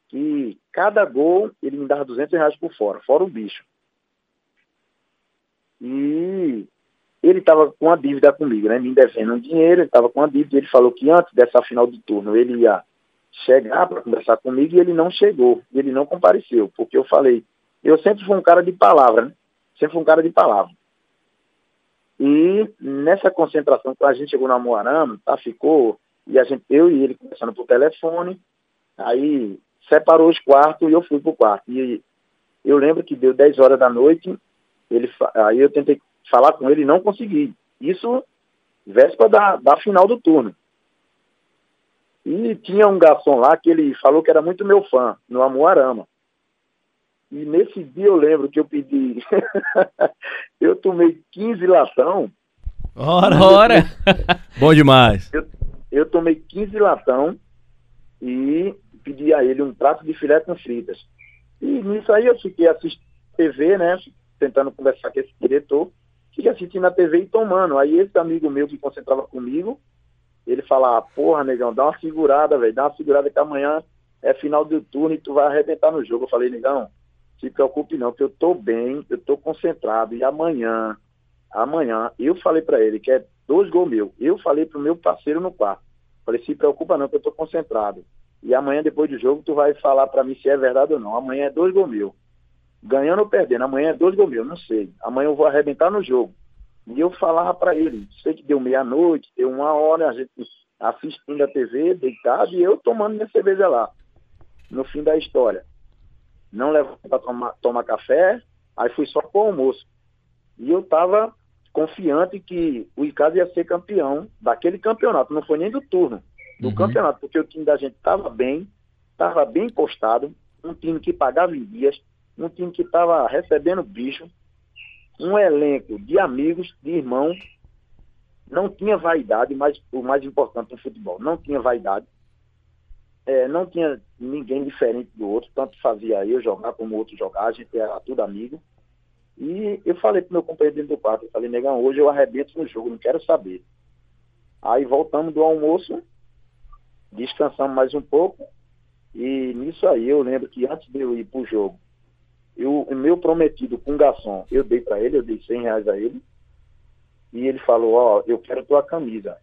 que cada gol ele me dava 200 reais por fora, fora o bicho. E ele estava com uma dívida comigo, né? Me devendo um dinheiro, ele estava com uma dívida. Ele falou que antes dessa final do turno ele ia chegar para conversar comigo e ele não chegou, ele não compareceu, porque eu falei, eu sempre fui um cara de palavra, né? Sempre fui um cara de palavra. E nessa concentração, quando a gente chegou na Moarama, tá, ficou, e a gente, eu e ele conversando por telefone, aí separou os quartos e eu fui pro quarto. E eu lembro que deu 10 horas da noite, ele, aí eu tentei falar com ele e não consegui. Isso véspera da, da final do turno. E tinha um garçom lá que ele falou que era muito meu fã, no Amuarama. E nesse dia eu lembro que eu pedi. eu tomei 15 latão. Ora, ora! Bom demais. Eu, eu tomei 15 latão e pedi a ele um prato de filé com fritas. E nisso aí eu fiquei assistindo TV, né? Tentando conversar com esse diretor. Fiquei assistindo a TV e tomando. Aí esse amigo meu que concentrava comigo, ele falava, porra, negão, dá uma segurada, velho, dá uma segurada que amanhã é final do turno e tu vai arrebentar no jogo. Eu falei, negão, se preocupe não, que eu estou bem, eu estou concentrado. E amanhã, amanhã, eu falei para ele que é dois gols meu. Eu falei para o meu parceiro no quarto. Falei, se preocupa não, que eu estou concentrado. E amanhã, depois do jogo, tu vai falar para mim se é verdade ou não. Amanhã é dois gols meu. Ganhando ou perdendo, amanhã é dois gols meu, não sei. Amanhã eu vou arrebentar no jogo. E eu falava para ele, sei que deu meia-noite, deu uma hora, a gente assistindo a TV, deitado, e eu tomando minha cerveja lá. No fim da história não levou para tomar, tomar café, aí fui só para o almoço. E eu estava confiante que o Icasa ia ser campeão daquele campeonato, não foi nem do turno, do uhum. campeonato, porque o time da gente estava bem, estava bem postado, um time que pagava em dias, um time que estava recebendo bicho, um elenco de amigos, de irmãos, não tinha vaidade, mas o mais importante no futebol, não tinha vaidade, é, não tinha ninguém diferente do outro, tanto fazia eu jogar como o outro jogar, a gente era tudo amigo. E eu falei pro meu companheiro dentro do quarto, eu falei, negão, hoje eu arrebento no jogo, não quero saber. Aí voltamos do almoço, descansamos mais um pouco, e nisso aí eu lembro que antes de eu ir pro jogo, eu, o meu prometido com o garçom, eu dei para ele, eu dei 100 reais a ele, e ele falou, ó, eu quero tua camisa,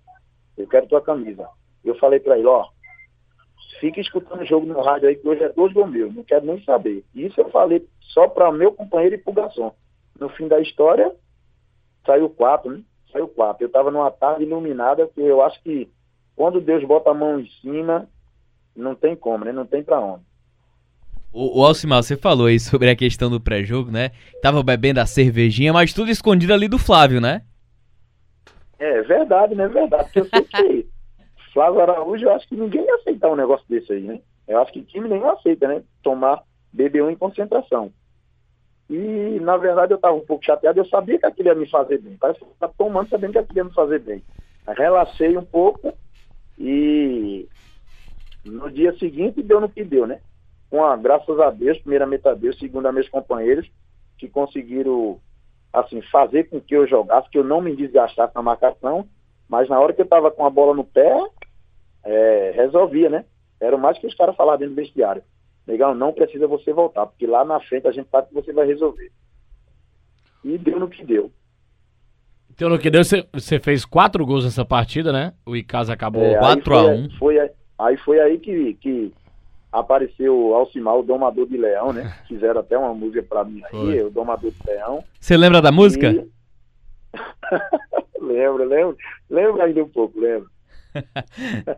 eu quero tua camisa. Eu falei para ele, ó, fica escutando o jogo no rádio aí, que hoje é dois do meu, não quero nem saber. Isso eu falei só para meu companheiro e pro garçom. No fim da história, saiu quatro, né? Saiu quatro. Eu estava numa tarde iluminada, que eu acho que quando Deus bota a mão em cima, não tem como, né? Não tem para onde. O, o Alcimar, você falou aí sobre a questão do pré-jogo, né? Tava bebendo a cervejinha, mas tudo escondido ali do Flávio, né? É verdade, né? Verdade. Porque eu sei que Flávio Araújo, eu acho que ninguém ia aceitar um negócio desse aí, né? Eu acho que time nenhum aceita, né? Tomar BB1 em concentração. E, na verdade, eu estava um pouco chateado, eu sabia que aquilo ia me fazer bem. Parece que eu estava tomando sabendo que aquilo ia me fazer bem. Relaxei um pouco e no dia seguinte deu no que deu, né? Com a, graças a Deus, primeiramente a Deus, segundo a meus companheiros, que conseguiram assim, fazer com que eu jogasse, que eu não me desgastasse na marcação, mas na hora que eu estava com a bola no pé, é, resolvia, né? Era mais que os caras falavam dentro do vestiário. Legal, não precisa você voltar, porque lá na frente a gente sabe que você vai resolver. E deu no que deu. Deu no que deu, você fez quatro gols nessa partida, né? O Icasa acabou é, 4x1. Foi, foi, aí foi aí que, que apareceu o Alcimar, o Domador de Leão, né? Fizeram até uma música pra mim aí, o Domador de Leão. Você lembra da música? E... lembro, lembro. Lembro ainda um pouco, lembro.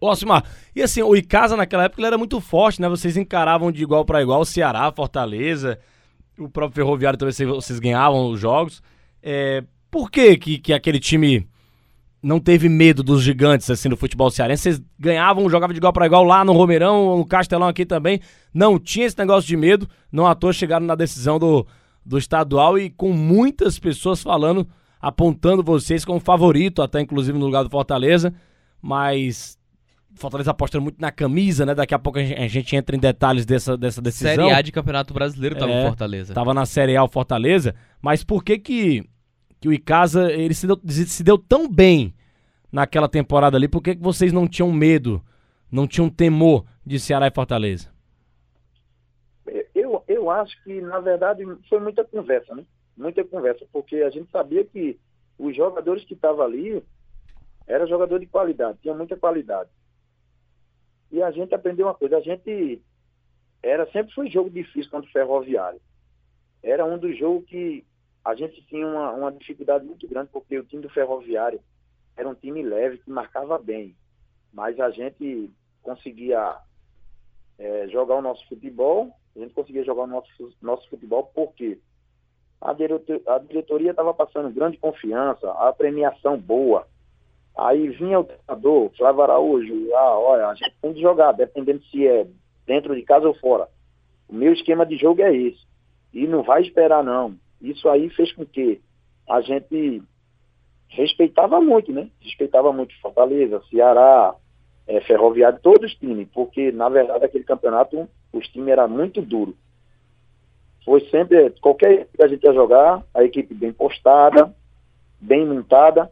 Ô, Alcimar, e assim, o Icasa naquela época ele era muito forte, né? Vocês encaravam de igual para igual o Ceará, Fortaleza, o próprio Ferroviário também vocês ganhavam os jogos. É, por que, que que aquele time não teve medo dos gigantes assim do futebol cearense? Vocês ganhavam, jogavam de igual para igual lá no Romeirão, no Castelão aqui também. Não tinha esse negócio de medo, não à toa chegaram na decisão do, do estadual e com muitas pessoas falando, apontando vocês como favorito, até inclusive no lugar do Fortaleza, mas Fortaleza aposta muito na camisa, né? Daqui a pouco a gente, a gente, entra em detalhes dessa, dessa decisão. Série A de Campeonato Brasileiro tava é, Fortaleza. Tava na Série A o Fortaleza, mas por que que, que o Icasa ele se deu, se deu tão bem naquela temporada ali? Por que, vocês não tinham medo, não tinham temor de Ceará e Fortaleza? Eu, eu acho que, na verdade, foi muita conversa, né? Muita conversa, porque a gente sabia que os jogadores que estavam ali eram jogadores de qualidade, tinham muita qualidade. E a gente aprendeu uma coisa, a gente era sempre foi jogo difícil contra o Ferroviário. Era um dos jogos que a gente tinha uma, uma dificuldade muito grande, porque o time do Ferroviário era um time leve que marcava bem. Mas a gente conseguia é, jogar o nosso futebol, a gente conseguia jogar o nosso, nosso futebol porque a, a diretoria estava passando grande confiança, a premiação boa, Aí vinha o treinador, Flávio Araújo, ah, olha, a gente tem que jogar, dependendo se é dentro de casa ou fora. O meu esquema de jogo é esse. E não vai esperar, não. Isso aí fez com que a gente respeitava muito, né? Respeitava muito Fortaleza, Ceará, é, Ferroviário, todos os times, porque, na verdade, aquele campeonato, os times eram muito duros. Foi sempre, qualquer que a gente ia jogar, a equipe bem postada, bem montada,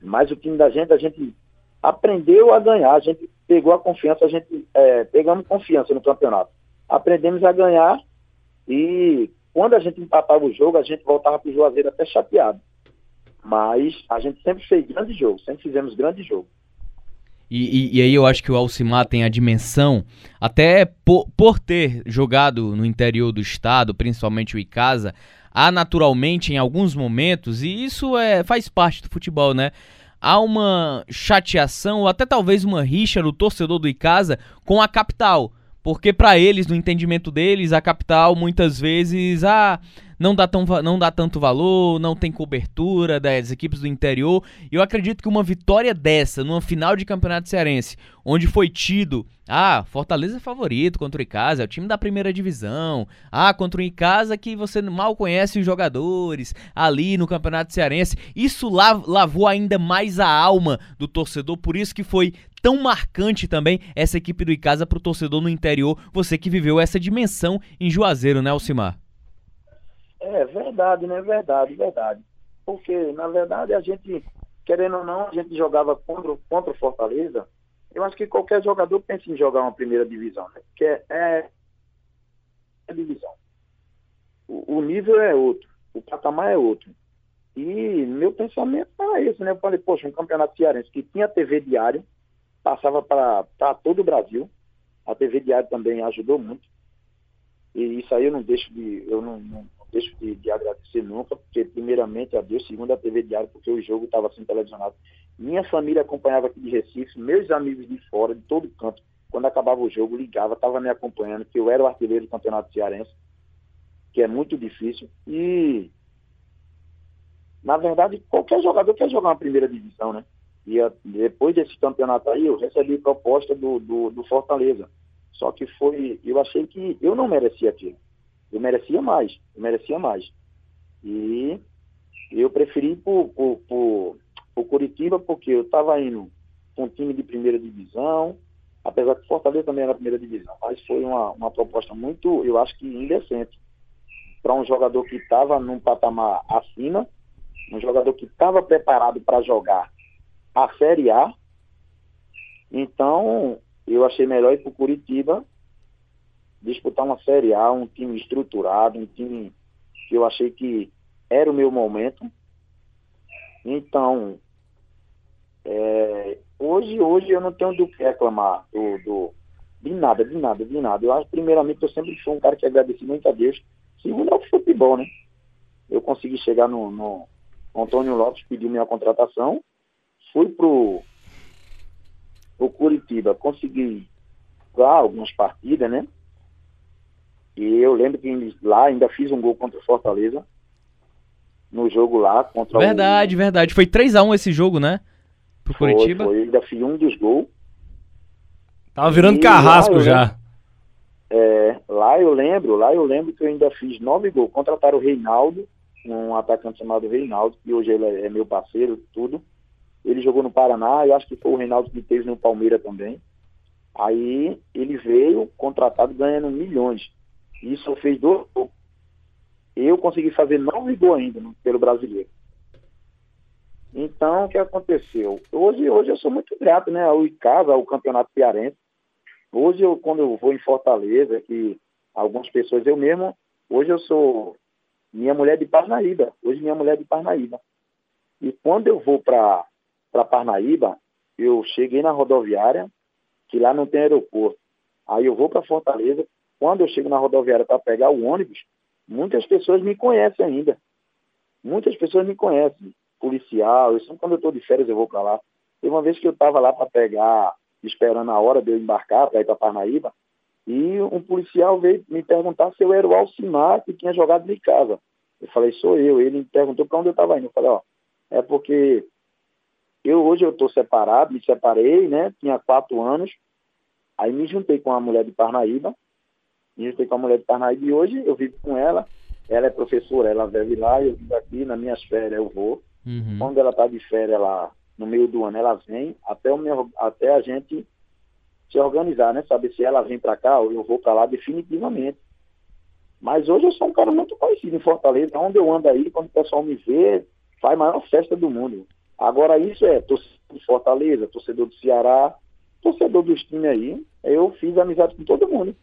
mas o time da gente, a gente aprendeu a ganhar, a gente pegou a confiança, a gente é, pegamos confiança no campeonato. Aprendemos a ganhar e quando a gente empatava o jogo, a gente voltava para o Juazeiro até chateado. Mas a gente sempre fez grande jogo, sempre fizemos grande jogo. E, e, e, aí eu acho que o Alcimar tem a dimensão, até por, por ter jogado no interior do estado, principalmente o Icasa, há naturalmente em alguns momentos, e isso é, faz parte do futebol, né? Há uma chateação ou até talvez uma rixa no torcedor do Icasa com a capital. Porque para eles, no entendimento deles, a capital muitas vezes ah, não, dá tão, não dá tanto valor, não tem cobertura das equipes do interior. E eu acredito que uma vitória dessa, numa final de campeonato cearense, onde foi tido, ah, Fortaleza é favorito contra o Icasa, é o time da primeira divisão, ah, contra o Icasa que você mal conhece os jogadores ali no campeonato cearense, isso lavou ainda mais a alma do torcedor, por isso que foi tão marcante também essa equipe do Icasa para o torcedor no interior, você que viveu essa dimensão em Juazeiro, né, Alcimar? É, verdade, né? Verdade, verdade. Porque, na verdade, a gente, querendo ou não, a gente jogava contra, contra o Fortaleza. Eu acho que qualquer jogador pensa em jogar uma primeira divisão, né? Porque é, é divisão. O, o nível é outro, o patamar é outro. E meu pensamento era esse, né? Eu falei, poxa, um campeonato cearense que tinha TV diário, passava para todo o Brasil. A TV diário também ajudou muito. E isso aí eu não deixo de, eu não, não deixo de, de, agradecer nunca, porque primeiramente a Deus, segundo a TV Diário, porque o jogo estava sendo televisionado. Minha família acompanhava aqui de Recife, meus amigos de fora, de todo canto, quando acabava o jogo, ligava, estava me acompanhando, que eu era o artilheiro do Campeonato Cearense, que é muito difícil. E, na verdade, qualquer jogador quer jogar uma primeira divisão, né? E a, depois desse campeonato aí, eu recebi proposta do, do, do Fortaleza só que foi, eu achei que eu não merecia aquilo. Eu merecia mais, eu merecia mais. E eu preferi por, por, por, Curitiba porque eu estava indo com um time de primeira divisão, apesar que Fortaleza também era primeira divisão, mas foi uma, uma proposta muito, eu acho que indecente, para um jogador que estava num patamar acima, um jogador que estava preparado para jogar a Série A. Então, eu achei melhor ir para o Curitiba disputar uma Série A, um time estruturado, um time que eu achei que era o meu momento. Então, é, hoje, hoje eu não tenho do que reclamar do, do, de nada, de nada, de nada. Eu acho, primeiramente, eu sempre fui um cara que agradeci muito a Deus. Segundo é o futebol, né? Eu consegui chegar no, no Antônio Lopes, pediu minha contratação, fui pro o Curitiba consegui jogar algumas partidas, né? E eu lembro que lá ainda fiz um gol contra o Fortaleza. No jogo lá contra Verdade, o... verdade. Foi 3x1 esse jogo, né? Pro foi, Curitiba. Foi, ainda fiz um dos gols. Tava virando e carrasco já. é, lá eu lembro, lá eu lembro que eu ainda fiz nove gols. Contrataram o Reinaldo, um atacante chamado Reinaldo, que hoje ele é meu parceiro, tudo. Ele jogou no Paraná, eu acho que foi o Reinaldo que teve no Palmeiras também. Aí ele veio contratado ganhando milhões. Isso fez dois. Eu consegui fazer nove gols ainda pelo brasileiro. Então, o que aconteceu? Hoje, hoje eu sou muito grato né, ao ICASA, ao Campeonato Piarense. Hoje, eu, quando eu vou em Fortaleza, que algumas pessoas, eu mesmo, hoje eu sou minha mulher de Parnaíba. Hoje minha mulher de Parnaíba. E quando eu vou para para Parnaíba, eu cheguei na rodoviária, que lá não tem aeroporto. Aí eu vou para Fortaleza. Quando eu chego na rodoviária para pegar o ônibus, muitas pessoas me conhecem ainda. Muitas pessoas me conhecem. Policial, eu sempre quando eu estou de férias eu vou para lá. Teve uma vez que eu estava lá para pegar, esperando a hora de eu embarcar para ir para Parnaíba, e um policial veio me perguntar se eu era o Alcimar que tinha jogado de casa. Eu falei, sou eu. Ele me perguntou para onde eu estava indo. Eu falei, ó, é porque eu hoje eu estou separado, me separei, né? Tinha quatro anos. Aí me juntei com a mulher de Parnaíba. Me juntei com a mulher de Parnaíba e hoje eu vivo com ela. Ela é professora, ela vive lá, eu vivo aqui, nas minhas férias eu vou. Uhum. Quando ela está de férias lá no meio do ano, ela vem até, o meu, até a gente se organizar, né? Saber se ela vem para cá ou eu vou para lá definitivamente. Mas hoje eu sou um cara muito conhecido em Fortaleza. Onde eu ando aí, quando o pessoal me vê, faz a maior festa do mundo. Agora, isso é torcedor de Fortaleza, torcedor do Ceará, torcedor dos times aí. Eu fiz amizade com todo mundo.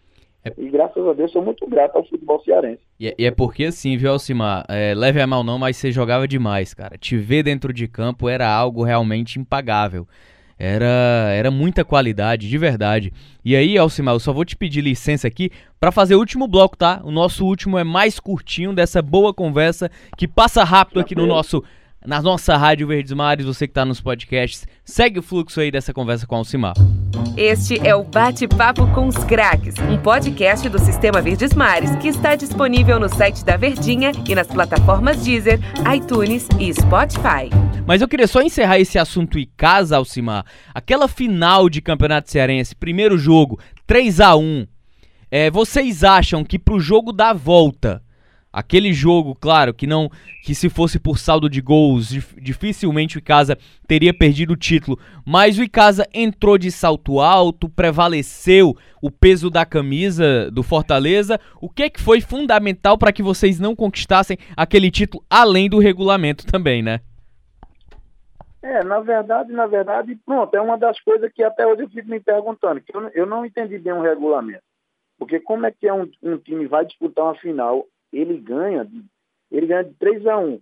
É... E graças a Deus sou muito grato ao futebol cearense. E, é, e é porque assim, viu, Alcimar? É, leve a mal não, mas você jogava demais, cara. Te ver dentro de campo era algo realmente impagável. Era, era muita qualidade, de verdade. E aí, Alcimar, eu só vou te pedir licença aqui para fazer o último bloco, tá? O nosso último é mais curtinho dessa boa conversa que passa rápido aqui no nosso na nossa Rádio Verdes Mares, você que está nos podcasts, segue o fluxo aí dessa conversa com o Alcimar. Este é o Bate-Papo com os Craques, um podcast do Sistema Verdes Mares que está disponível no site da Verdinha e nas plataformas Deezer, iTunes e Spotify. Mas eu queria só encerrar esse assunto e casa, Alcimar. Aquela final de Campeonato Cearense, primeiro jogo, 3 a 1 é, vocês acham que pro jogo da volta Aquele jogo, claro, que não que se fosse por saldo de gols, dificilmente o Icasa teria perdido o título, mas o Icasa entrou de salto alto, prevaleceu o peso da camisa do Fortaleza. O que é que foi fundamental para que vocês não conquistassem aquele título além do regulamento também, né? É, na verdade, na verdade, pronto, é uma das coisas que até hoje eu fico me perguntando, que eu, eu não entendi bem o regulamento. Porque como é que é um, um time vai disputar uma final, ele ganha, ele ganha de 3 a 1.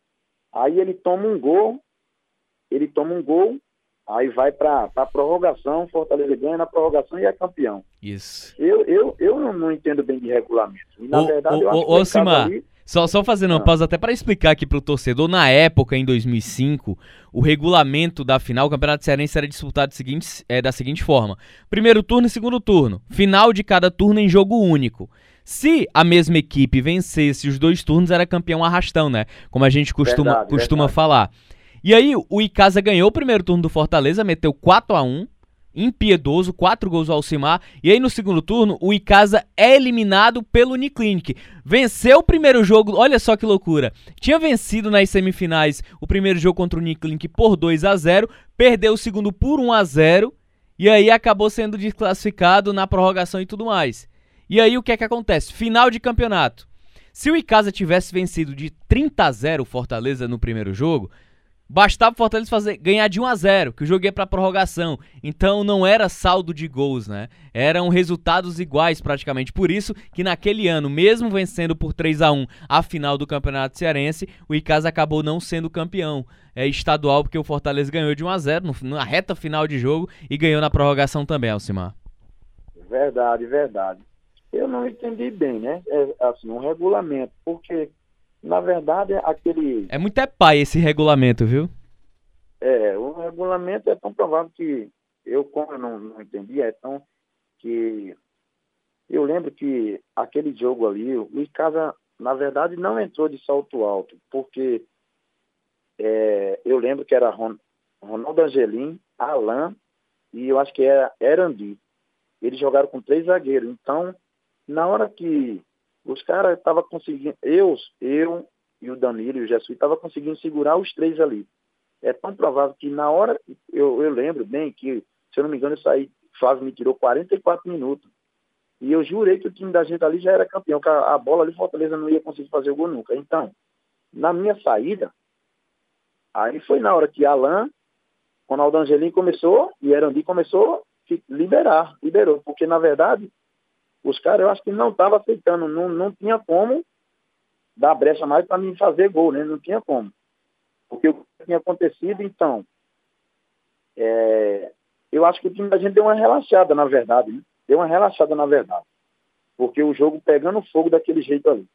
Aí ele toma um gol, ele toma um gol, aí vai para a prorrogação, Fortaleza ganha na prorrogação e é campeão. Isso. Eu, eu, eu não, não entendo bem de regulamento. E, na ô, verdade, ô, eu acho ô, que Cimar, ali... Só, só fazendo uma ah. pausa até para explicar aqui para o torcedor, na época, em 2005, o regulamento da final, o Campeonato Cearense era disputado seguinte, é, da seguinte forma: primeiro turno e segundo turno, final de cada turno em jogo único. Se a mesma equipe vencesse os dois turnos, era campeão arrastão, né? Como a gente costuma, verdade, costuma verdade. falar. E aí, o Icasa ganhou o primeiro turno do Fortaleza, meteu 4 a 1 impiedoso, quatro gols ao Alcimar. E aí no segundo turno, o Icasa é eliminado pelo Uniclinic. Venceu o primeiro jogo, olha só que loucura. Tinha vencido nas semifinais o primeiro jogo contra o Uniclinic por 2 a 0 perdeu o segundo por 1 a 0 e aí acabou sendo desclassificado na prorrogação e tudo mais. E aí o que é que acontece? Final de campeonato. Se o Icasa tivesse vencido de 30 a 0 o Fortaleza no primeiro jogo, Bastava o Fortaleza fazer, ganhar de 1 a 0 que o jogo ia pra prorrogação. Então não era saldo de gols, né? Eram resultados iguais praticamente. Por isso que naquele ano, mesmo vencendo por 3 a 1 a final do Campeonato Cearense, o Icasa acabou não sendo campeão é, estadual, porque o Fortaleza ganhou de 1 a 0 na reta final de jogo e ganhou na prorrogação também, Alcimar. Verdade, verdade. Eu não entendi bem, né? É, assim, um regulamento, porque na verdade, aquele. É muito é pai esse regulamento, viu? É, o regulamento é tão provável que eu, como eu não, não entendi, é tão que eu lembro que aquele jogo ali, o Icasa, na verdade, não entrou de salto alto, porque é, eu lembro que era Ron, Ronaldo Angelim, Alain e eu acho que era Erandi. Eles jogaram com três zagueiros. Então, na hora que os caras estavam conseguindo, eu, eu e o Danilo e o Jesus estavam conseguindo segurar os três ali. É tão provável que na hora, eu, eu lembro bem que, se eu não me engano, eu saí, Flávio me tirou 44 minutos. E eu jurei que o time da gente ali já era campeão, que a, a bola ali Fortaleza não ia conseguir fazer o gol nunca. Então, na minha saída, aí foi na hora que Alain, Ronaldo Angelim começou e Erandi começou liberar, liberou, porque na verdade os caras eu acho que não estavam aceitando, não, não tinha como dar brecha mais para mim fazer gol, né? Não tinha como. Porque o que tinha acontecido, então, é, eu acho que o time da gente deu uma relaxada, na verdade, né? Deu uma relaxada, na verdade. Porque o jogo pegando fogo daquele jeito ali.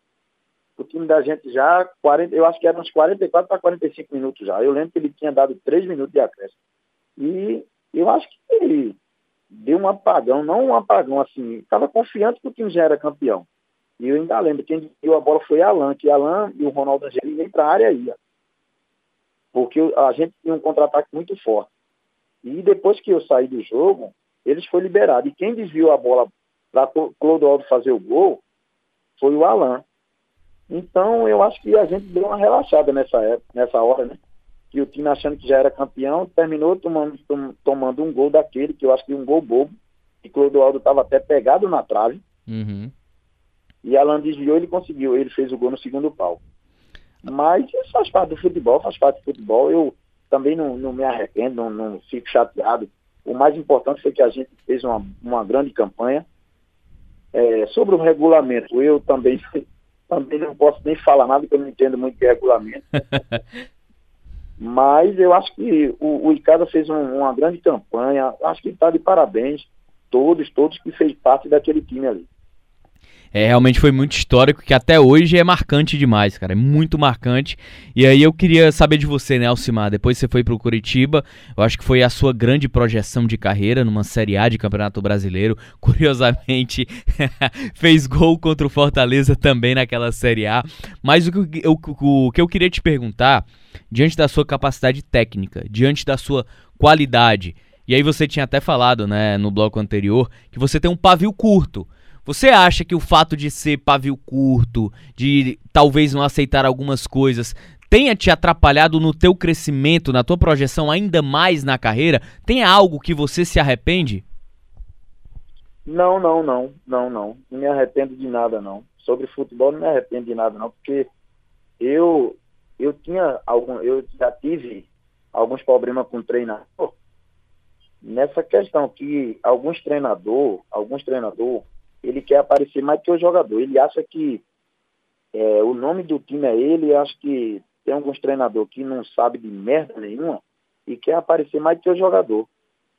O time da gente já, 40, eu acho que eram uns 44 para 45 minutos já. Eu lembro que ele tinha dado 3 minutos de acréscimo. E eu acho que deu um apagão, não um apagão assim, estava confiante que o time já era campeão. E eu ainda lembro, quem deu a bola foi Alan, que Alan e o Ronaldo Angeli vêm para a área aí. Porque a gente tinha um contra-ataque muito forte. E depois que eu saí do jogo, eles foram liberados. E quem desviou a bola para Clodoaldo fazer o gol foi o Alan. Então eu acho que a gente deu uma relaxada nessa, época, nessa hora, né? Que o time achando que já era campeão, terminou tomando, tom, tomando um gol daquele, que eu acho que um gol bobo, e Clodoaldo estava até pegado na trave. Uhum. E Alan desviou, ele conseguiu, ele fez o gol no segundo pau. Mas isso faz parte do futebol, faz parte do futebol. Eu também não, não me arrependo, não, não, fico chateado. O mais importante foi que a gente fez uma, uma grande campanha. É, sobre o regulamento, eu também, também não posso nem falar nada, porque eu não entendo muito de regulamento. Mas eu acho que o, o fez um, uma grande campanha. Acho que está de parabéns todos, todos que fez parte daquele time ali. É, realmente foi muito histórico, que até hoje é marcante demais, cara. É muito marcante. E aí eu queria saber de você, né, Alcimar? Depois você foi pro Curitiba. Eu acho que foi a sua grande projeção de carreira numa Série A de Campeonato Brasileiro. Curiosamente, fez gol contra o Fortaleza também naquela Série A. Mas o que, eu, o que eu queria te perguntar, diante da sua capacidade técnica, diante da sua qualidade. E aí você tinha até falado, né, no bloco anterior, que você tem um pavio curto. Você acha que o fato de ser pavio curto, de talvez não aceitar algumas coisas, tenha te atrapalhado no teu crescimento, na tua projeção ainda mais na carreira? Tem algo que você se arrepende? Não, não, não, não, não. Não me arrependo de nada, não. Sobre futebol não me arrependo de nada, não, porque eu eu tinha algum, eu já tive alguns problemas com treinador nessa questão que alguns treinador, alguns treinador, ele quer aparecer mais que o jogador. Ele acha que é, o nome do time é ele. Acho que tem alguns treinador que não sabe de merda nenhuma e quer aparecer mais que o jogador.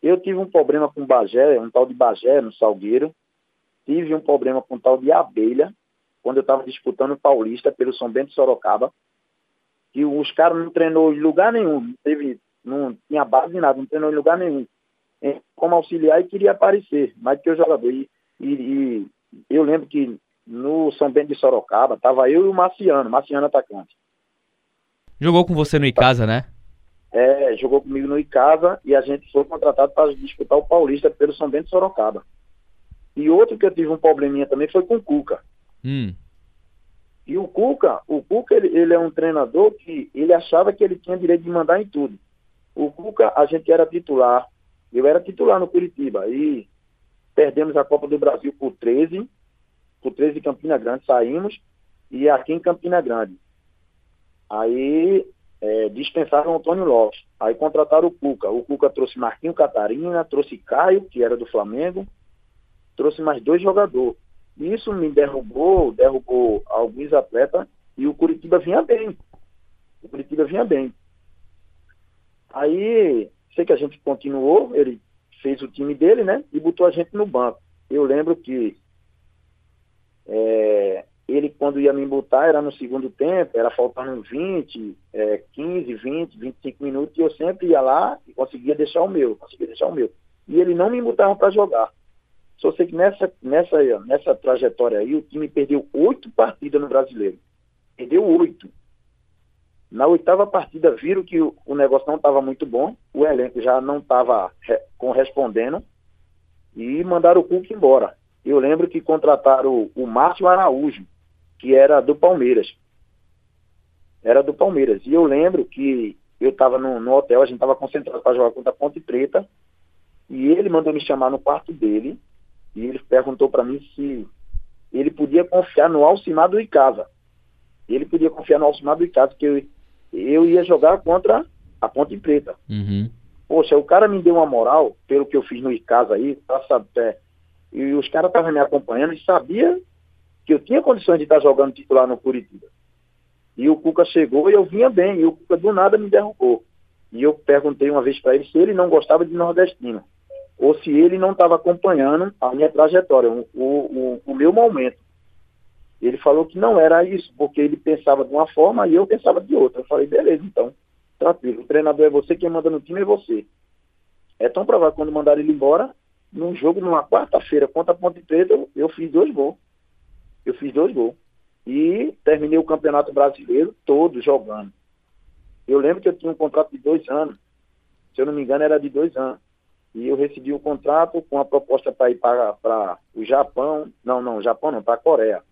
Eu tive um problema com Bagé, um tal de Bagé no Salgueiro. Tive um problema com um tal de Abelha, quando eu estava disputando o Paulista pelo São Bento Sorocaba. E os caras não treinou em lugar nenhum, não teve, não tinha base de nada, não treinou em lugar nenhum. Como auxiliar e queria aparecer, mais que o jogador. E, e, e eu lembro que no São Bento de Sorocaba, tava eu e o Marciano, Marciano atacante. Jogou com você no Icasa, né? É, jogou comigo no Icasa e a gente foi contratado para disputar o Paulista pelo São Bento de Sorocaba. E outro que eu tive um probleminha também foi com o Cuca. Hum. E o Cuca, o Cuca ele, ele, é um treinador que ele achava que ele tinha direito de mandar em tudo. O Cuca, a gente era titular, eu era titular no Curitiba e perdemos a Copa do Brasil por 13, por 13 em Campina Grande, saímos e aqui em Campina Grande. Aí é, dispensaram o Antônio Lopes. Aí contrataram o Cuca. O Cuca trouxe Marquinho Catarina, trouxe Caio, que era do Flamengo, trouxe mais dois jogadores. Isso me derrubou, derrubou alguns atletas e o Curitiba vinha bem. O Curitiba vinha bem. Aí, sei que a gente continuou, ele fez o time dele, né? E botou a gente no banco. Eu lembro que é, ele, quando ia me botar, era no segundo tempo, era faltando 20, é, 15, 20, 25 minutos, e eu sempre ia lá e conseguia deixar o meu, conseguia deixar o meu. E ele não me botava para jogar. Só sei que nessa, nessa, nessa trajetória aí, o time perdeu oito partidas no brasileiro. Perdeu oito. Na oitava partida, viram que o, negócio não estava muito bom, o elenco já não estava correspondendo, e mandaram o Cuca embora. Eu lembro que contrataram o, Márcio Araújo, que era do Palmeiras. Era do Palmeiras. E eu lembro que eu estava no, no, hotel, a gente estava concentrado para jogar contra a Ponte Preta, e ele mandou me chamar no quarto dele, e ele perguntou para mim se ele podia confiar no Alcimar do Icasa. Ele podia confiar no Alcimar do Icasa, que eu, eu ia jogar contra a Ponte Preta. Uhum. Poxa, o cara me deu uma moral, pelo que eu fiz no Icasa aí, tá, é, e os caras estavam me acompanhando e sabia que eu tinha condições de estar jogando titular no Curitiba. E o Cuca chegou e eu vinha bem, e o Cuca do nada me derrubou. E eu perguntei uma vez para ele se ele não gostava de nordestino, ou se ele não estava acompanhando a minha trajetória, o, o, o, meu momento. Ele falou que não era isso, porque ele pensava de uma forma e eu pensava de outra. Eu falei, beleza, então, tranquilo. O treinador é você, quem manda no time é você. É tão provável quando mandaram ele embora, num jogo, numa quarta-feira contra a Ponte Preta, eu, eu fiz dois gols eu fiz dois gols. E terminei o Campeonato Brasileiro todo jogando. Eu lembro que eu tinha um contrato de dois anos. Se eu não me engano, era de dois anos. E eu recebi o um contrato com a proposta para ir para o Japão. Não, não, Japão não, para a Coreia.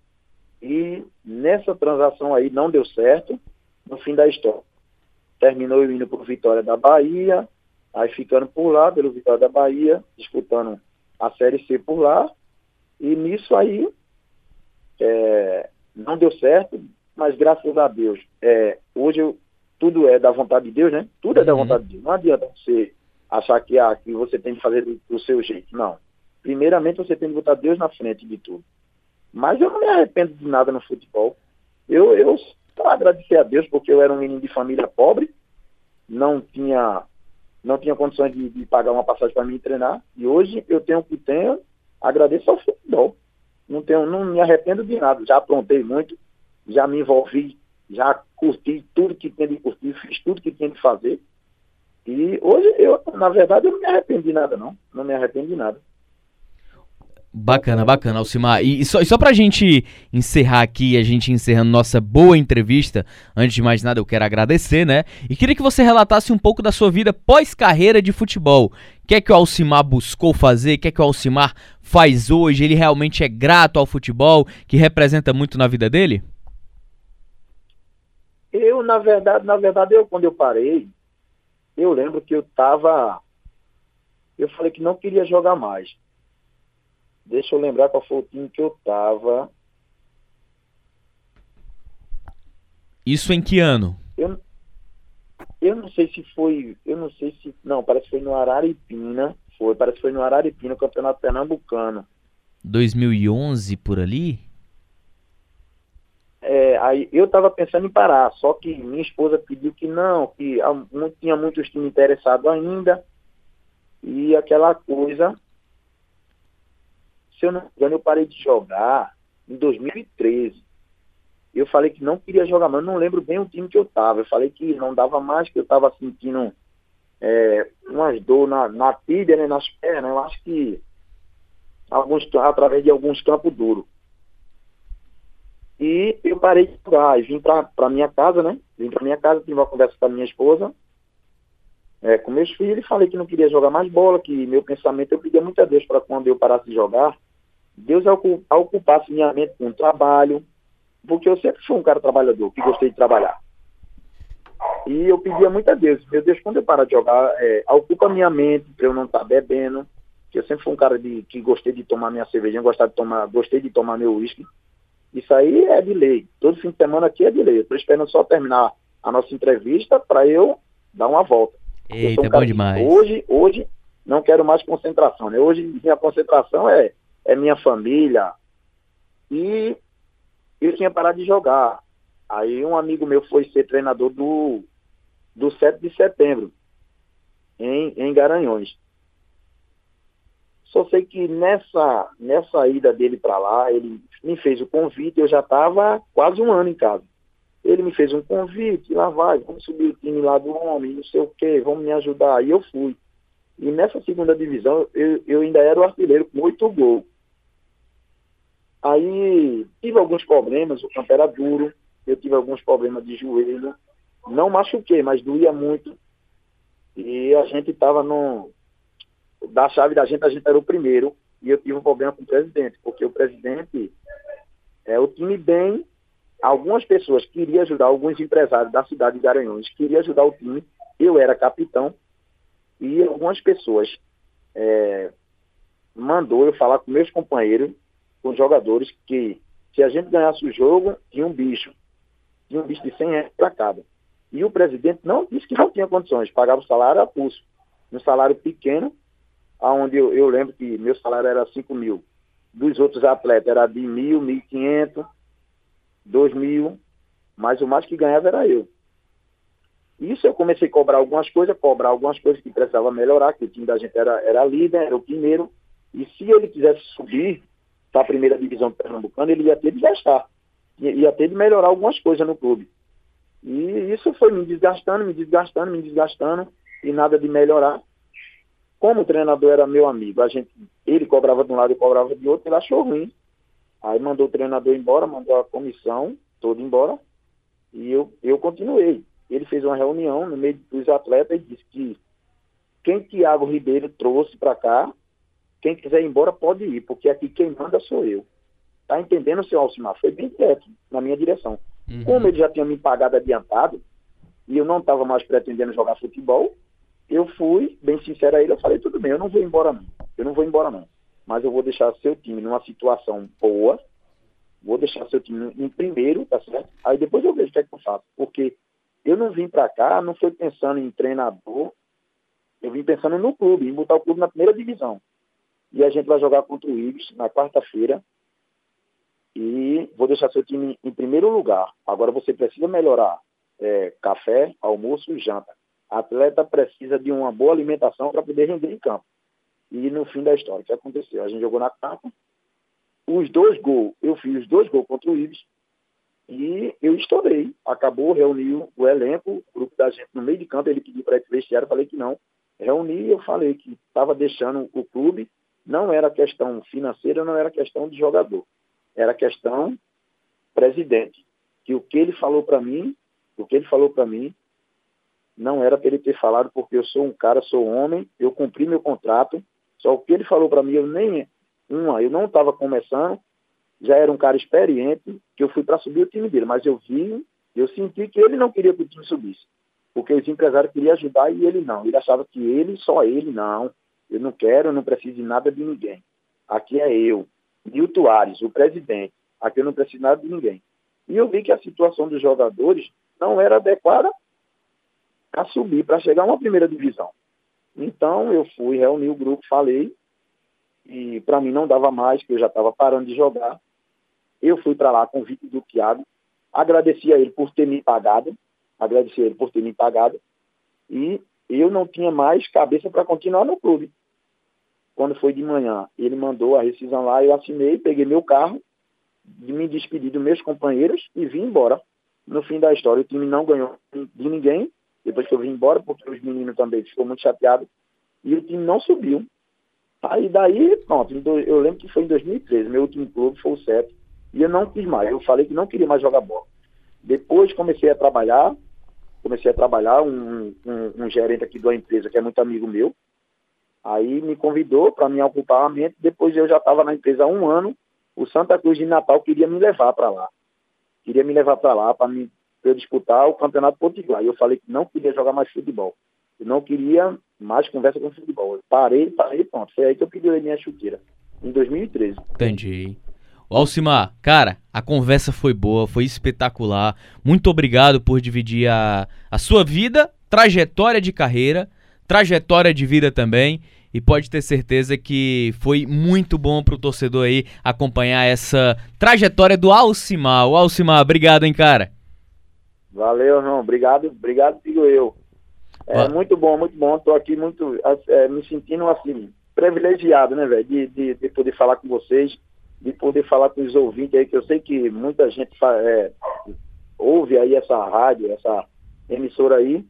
E nessa transação aí não deu certo no fim da história. Terminou indo para o Vitória da Bahia, aí ficando por lá, pelo Vitória da Bahia, disputando a Série C por lá. E nisso aí é, não deu certo, mas graças a Deus, é, hoje eu, tudo é da vontade de Deus, né? Tudo é da uhum. vontade de Deus. Não adianta você achar que, ah, que você tem que fazer do, do seu jeito. Não. Primeiramente, você tem que botar Deus na frente de tudo. Mas eu não me arrependo de nada no futebol. Eu, eu só agradecer a Deus porque eu era um menino de família pobre, não tinha não tinha condições de, de pagar uma passagem para mim treinar. E hoje eu tenho o que tenho, agradeço ao futebol não, tenho, não me arrependo de nada. Já aprontei muito, já me envolvi, já curti tudo que tinha de curtir, fiz tudo que tinha de fazer. E hoje, eu, na verdade, eu não me arrependo de nada, não. Não me arrependo de nada. Bacana, bacana, Alcimar. E, e, só, e só pra gente encerrar aqui, a gente encerrando nossa boa entrevista, antes de mais nada eu quero agradecer, né? E queria que você relatasse um pouco da sua vida pós-carreira de futebol. O que é que o Alcimar buscou fazer? O que é que o Alcimar faz hoje? Ele realmente é grato ao futebol, que representa muito na vida dele? Eu, na verdade, na verdade, eu quando eu parei, eu lembro que eu tava. Eu falei que não queria jogar mais. Deixa eu lembrar qual foi o time que eu tava. Isso em que ano? Eu, eu não sei se foi. Eu não sei se. Não, parece que foi no Araripina. Foi, parece que foi no Araripina, Campeonato Pernambucano. 2011 por ali? É, aí eu estava pensando em parar, só que minha esposa pediu que não, que não tinha muitos times interessados ainda. E aquela coisa, se eu não me engano, eu parei de jogar em 2013. Eu falei que não queria jogar, mas não lembro bem o time que eu tava. Eu falei que não dava mais, que eu tava sentindo é, umas dor na, na tíbia, né, nas pernas. Eu acho que alguns, através de alguns campos duros. E eu parei de jogar e vim para minha casa, né? Vim para minha casa, tive uma conversa com a minha esposa, é, com meus filhos, e falei que não queria jogar mais bola, que meu pensamento, eu pedia muito a Deus para quando eu parasse de jogar, Deus ocupasse minha mente com o trabalho, porque eu sempre fui um cara trabalhador, que gostei de trabalhar. E eu pedia muito a Deus, meu Deus, quando eu parar de jogar, é, ocupa minha mente para eu não estar tá bebendo, que eu sempre fui um cara de, que gostei de tomar minha cervejinha, gostei de tomar, gostei de tomar meu uísque. Isso aí é de lei. Todo fim de semana aqui é de lei. Eu estou esperando só terminar a nossa entrevista para eu dar uma volta. Eita, um bom demais. Hoje, hoje, não quero mais concentração. Né? Hoje, minha concentração é, é minha família. E eu tinha parado de jogar. Aí um amigo meu foi ser treinador do, do 7 de setembro, em, em Garanhões. Só sei que nessa, nessa ida dele para lá, ele me fez o convite, eu já estava quase um ano em casa. Ele me fez um convite, lá vai, vamos subir o time lá do homem, não sei o quê, vamos me ajudar. E eu fui. E nessa segunda divisão, eu, eu ainda era o artilheiro com oito gols. Aí tive alguns problemas, o campo era duro, eu tive alguns problemas de joelho. Não machuquei, mas doía muito. E a gente estava no. Da chave da gente, a gente era o primeiro. E eu tive um problema com o presidente, porque o presidente é o time bem. Algumas pessoas queriam ajudar, alguns empresários da cidade de Garanhuns queriam ajudar o time. Eu era capitão. E algumas pessoas é, mandou eu falar com meus companheiros com jogadores que se a gente ganhasse o jogo, tinha um bicho. Tinha um bicho de 100 reais para cada. E o presidente não disse que não tinha condições, pagava o salário a pulso. Um salário pequeno, onde eu, eu, lembro que meu salário era 5 mil. Dos outros atletas era de mil, mil quinhentos, dois mil, mas o mais que ganhava era eu. Isso eu comecei a cobrar algumas coisas, cobrar algumas coisas que precisava melhorar, que o time da gente era, era líder, era o primeiro. E se ele quisesse subir, para a primeira divisão pernambucana, ele ia ter de gastar, ia, ter de melhorar algumas coisas no clube. E isso foi me desgastando, me desgastando, me desgastando, e nada de melhorar. Como o treinador era meu amigo, a gente, ele cobrava de um lado e cobrava de outro, ele achou ruim. Aí mandou o treinador embora, mandou a comissão toda embora, e eu, eu continuei. Ele fez uma reunião no meio dos atletas e disse que quem Tiago Ribeiro trouxe para cá quem quiser ir embora pode ir, porque aqui quem manda sou eu. Tá entendendo, seu Alcimar? Foi bem direto na minha direção. Uhum. Como ele já tinha me pagado adiantado, e eu não estava mais pretendendo jogar futebol, eu fui, bem sincero a ele, eu falei, tudo bem, eu não vou embora não. Eu não vou embora não. Mas eu vou deixar seu time numa situação boa, vou deixar seu time em primeiro, tá certo? Aí depois eu vejo o que é que eu faço. Porque eu não vim para cá, não foi pensando em treinador, eu vim pensando no clube, em botar o clube na primeira divisão. E a gente vai jogar contra o Ibis na quarta-feira. E vou deixar seu time em primeiro lugar. Agora você precisa melhorar é, café, almoço e janta. Atleta precisa de uma boa alimentação para poder render em campo. E no fim da história, o que aconteceu? A gente jogou na quarta. Os dois gols, eu fiz os dois gols contra o Ibis. E eu estourei. Acabou, reuni o elenco, o grupo da gente no meio de campo. Ele pediu para ir para vestiário, eu falei que não. Reuni, eu falei que estava deixando o clube não era questão financeira, não era questão de jogador. Era questão presidente. Que o que ele falou para mim, o que ele falou para mim, não era para ele ter falado, porque eu sou um cara, sou homem, eu cumpri meu contrato. Só o que ele falou para mim, eu nem uma, eu não estava começando, já era um cara experiente, que eu fui para subir o time dele, mas eu vi, eu senti que ele não queria que o time subisse, porque os empresários queriam ajudar e ele não. Ele achava que ele, só ele, não. Eu não quero, não preciso de nada de ninguém. Aqui é eu, Nilton Ares, o presidente. Aqui eu não preciso de nada de ninguém. E eu vi que a situação dos jogadores não era adequada a subir para chegar a uma primeira divisão. Então eu fui, reuni o grupo, falei, e para mim não dava mais, que eu já estava parando de jogar. Eu fui para lá, convite do Thiago, agradeci a ele por ter me pagado, agradeci a ele por ter me pagado, e eu não tinha mais cabeça para continuar no clube. Quando foi de manhã, ele mandou a rescisão lá, eu assinei, peguei meu carro, me despedi dos meus companheiros e vim embora. No fim da história, o time não ganhou de ninguém, depois que eu vim embora, porque os meninos também ficou muito chateados, e o time não subiu. Aí daí, pronto, eu lembro que foi em 2013, meu último clube foi o CEP, e eu não quis mais, eu falei que não queria mais jogar bola. Depois comecei a trabalhar, comecei a trabalhar, um, um, um gerente aqui da empresa, que é muito amigo meu, aí me convidou para me ocupar a mente, depois eu já estava na empresa há um ano, o Santa Cruz de Natal queria me levar para lá. Queria me levar para lá para eu disputar o Campeonato Potiguar. E eu falei que não queria jogar mais futebol. Eu não queria mais conversa com futebol. Eu parei, parei, pronto. Foi aí que eu pedi a minha chuteira, em 2013. Entendi. Alcimar, cara, a conversa foi boa, foi espetacular. Muito obrigado por dividir a, a sua vida, trajetória de carreira, trajetória de vida também. E pode ter certeza que foi muito bom pro torcedor aí acompanhar essa trajetória do Alcimar. O Alcimar, obrigado, hein, cara. Valeu, irmão. Obrigado, obrigado, digo eu. É muito bom, muito bom. Estou aqui muito é, me sentindo assim, privilegiado, né, velho, de, de, de, poder falar com vocês, de poder falar com os ouvintes aí, que eu sei que muita gente é, ouve aí essa rádio, essa emissora aí,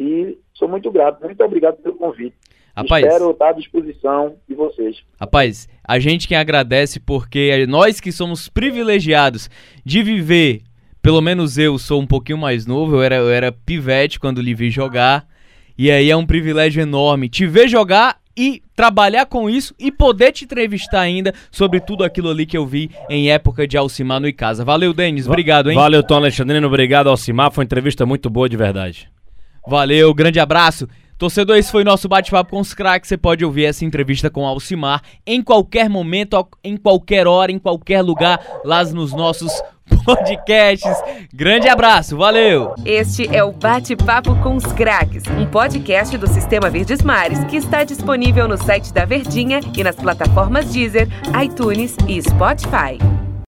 e sou muito grato, muito obrigado pelo convite. Rapaz, Espero estar à disposição de vocês. Rapaz, a gente quem agradece porque nós que somos privilegiados de viver, pelo menos eu sou um pouquinho mais novo, eu era, eu era pivete quando lhe vi jogar. E aí é um privilégio enorme te ver jogar e trabalhar com isso e poder te entrevistar ainda sobre tudo aquilo ali que eu vi em época de Alcimar no Icasa. Valeu, Denis. Obrigado, hein? Valeu, Tom Alexandrino. Obrigado, Alcimar. Foi uma entrevista muito boa de verdade. Valeu, grande abraço. Torcedor, esse foi nosso bate-papo com os craques. Você pode ouvir essa entrevista com Alcimar em qualquer momento, em qualquer hora, em qualquer lugar, lá nos nossos podcasts. Grande abraço, valeu! Este é o Bate-Papo com os Craques, um podcast do Sistema Verdes Mares que está disponível no site da Verdinha e nas plataformas Deezer, iTunes e Spotify.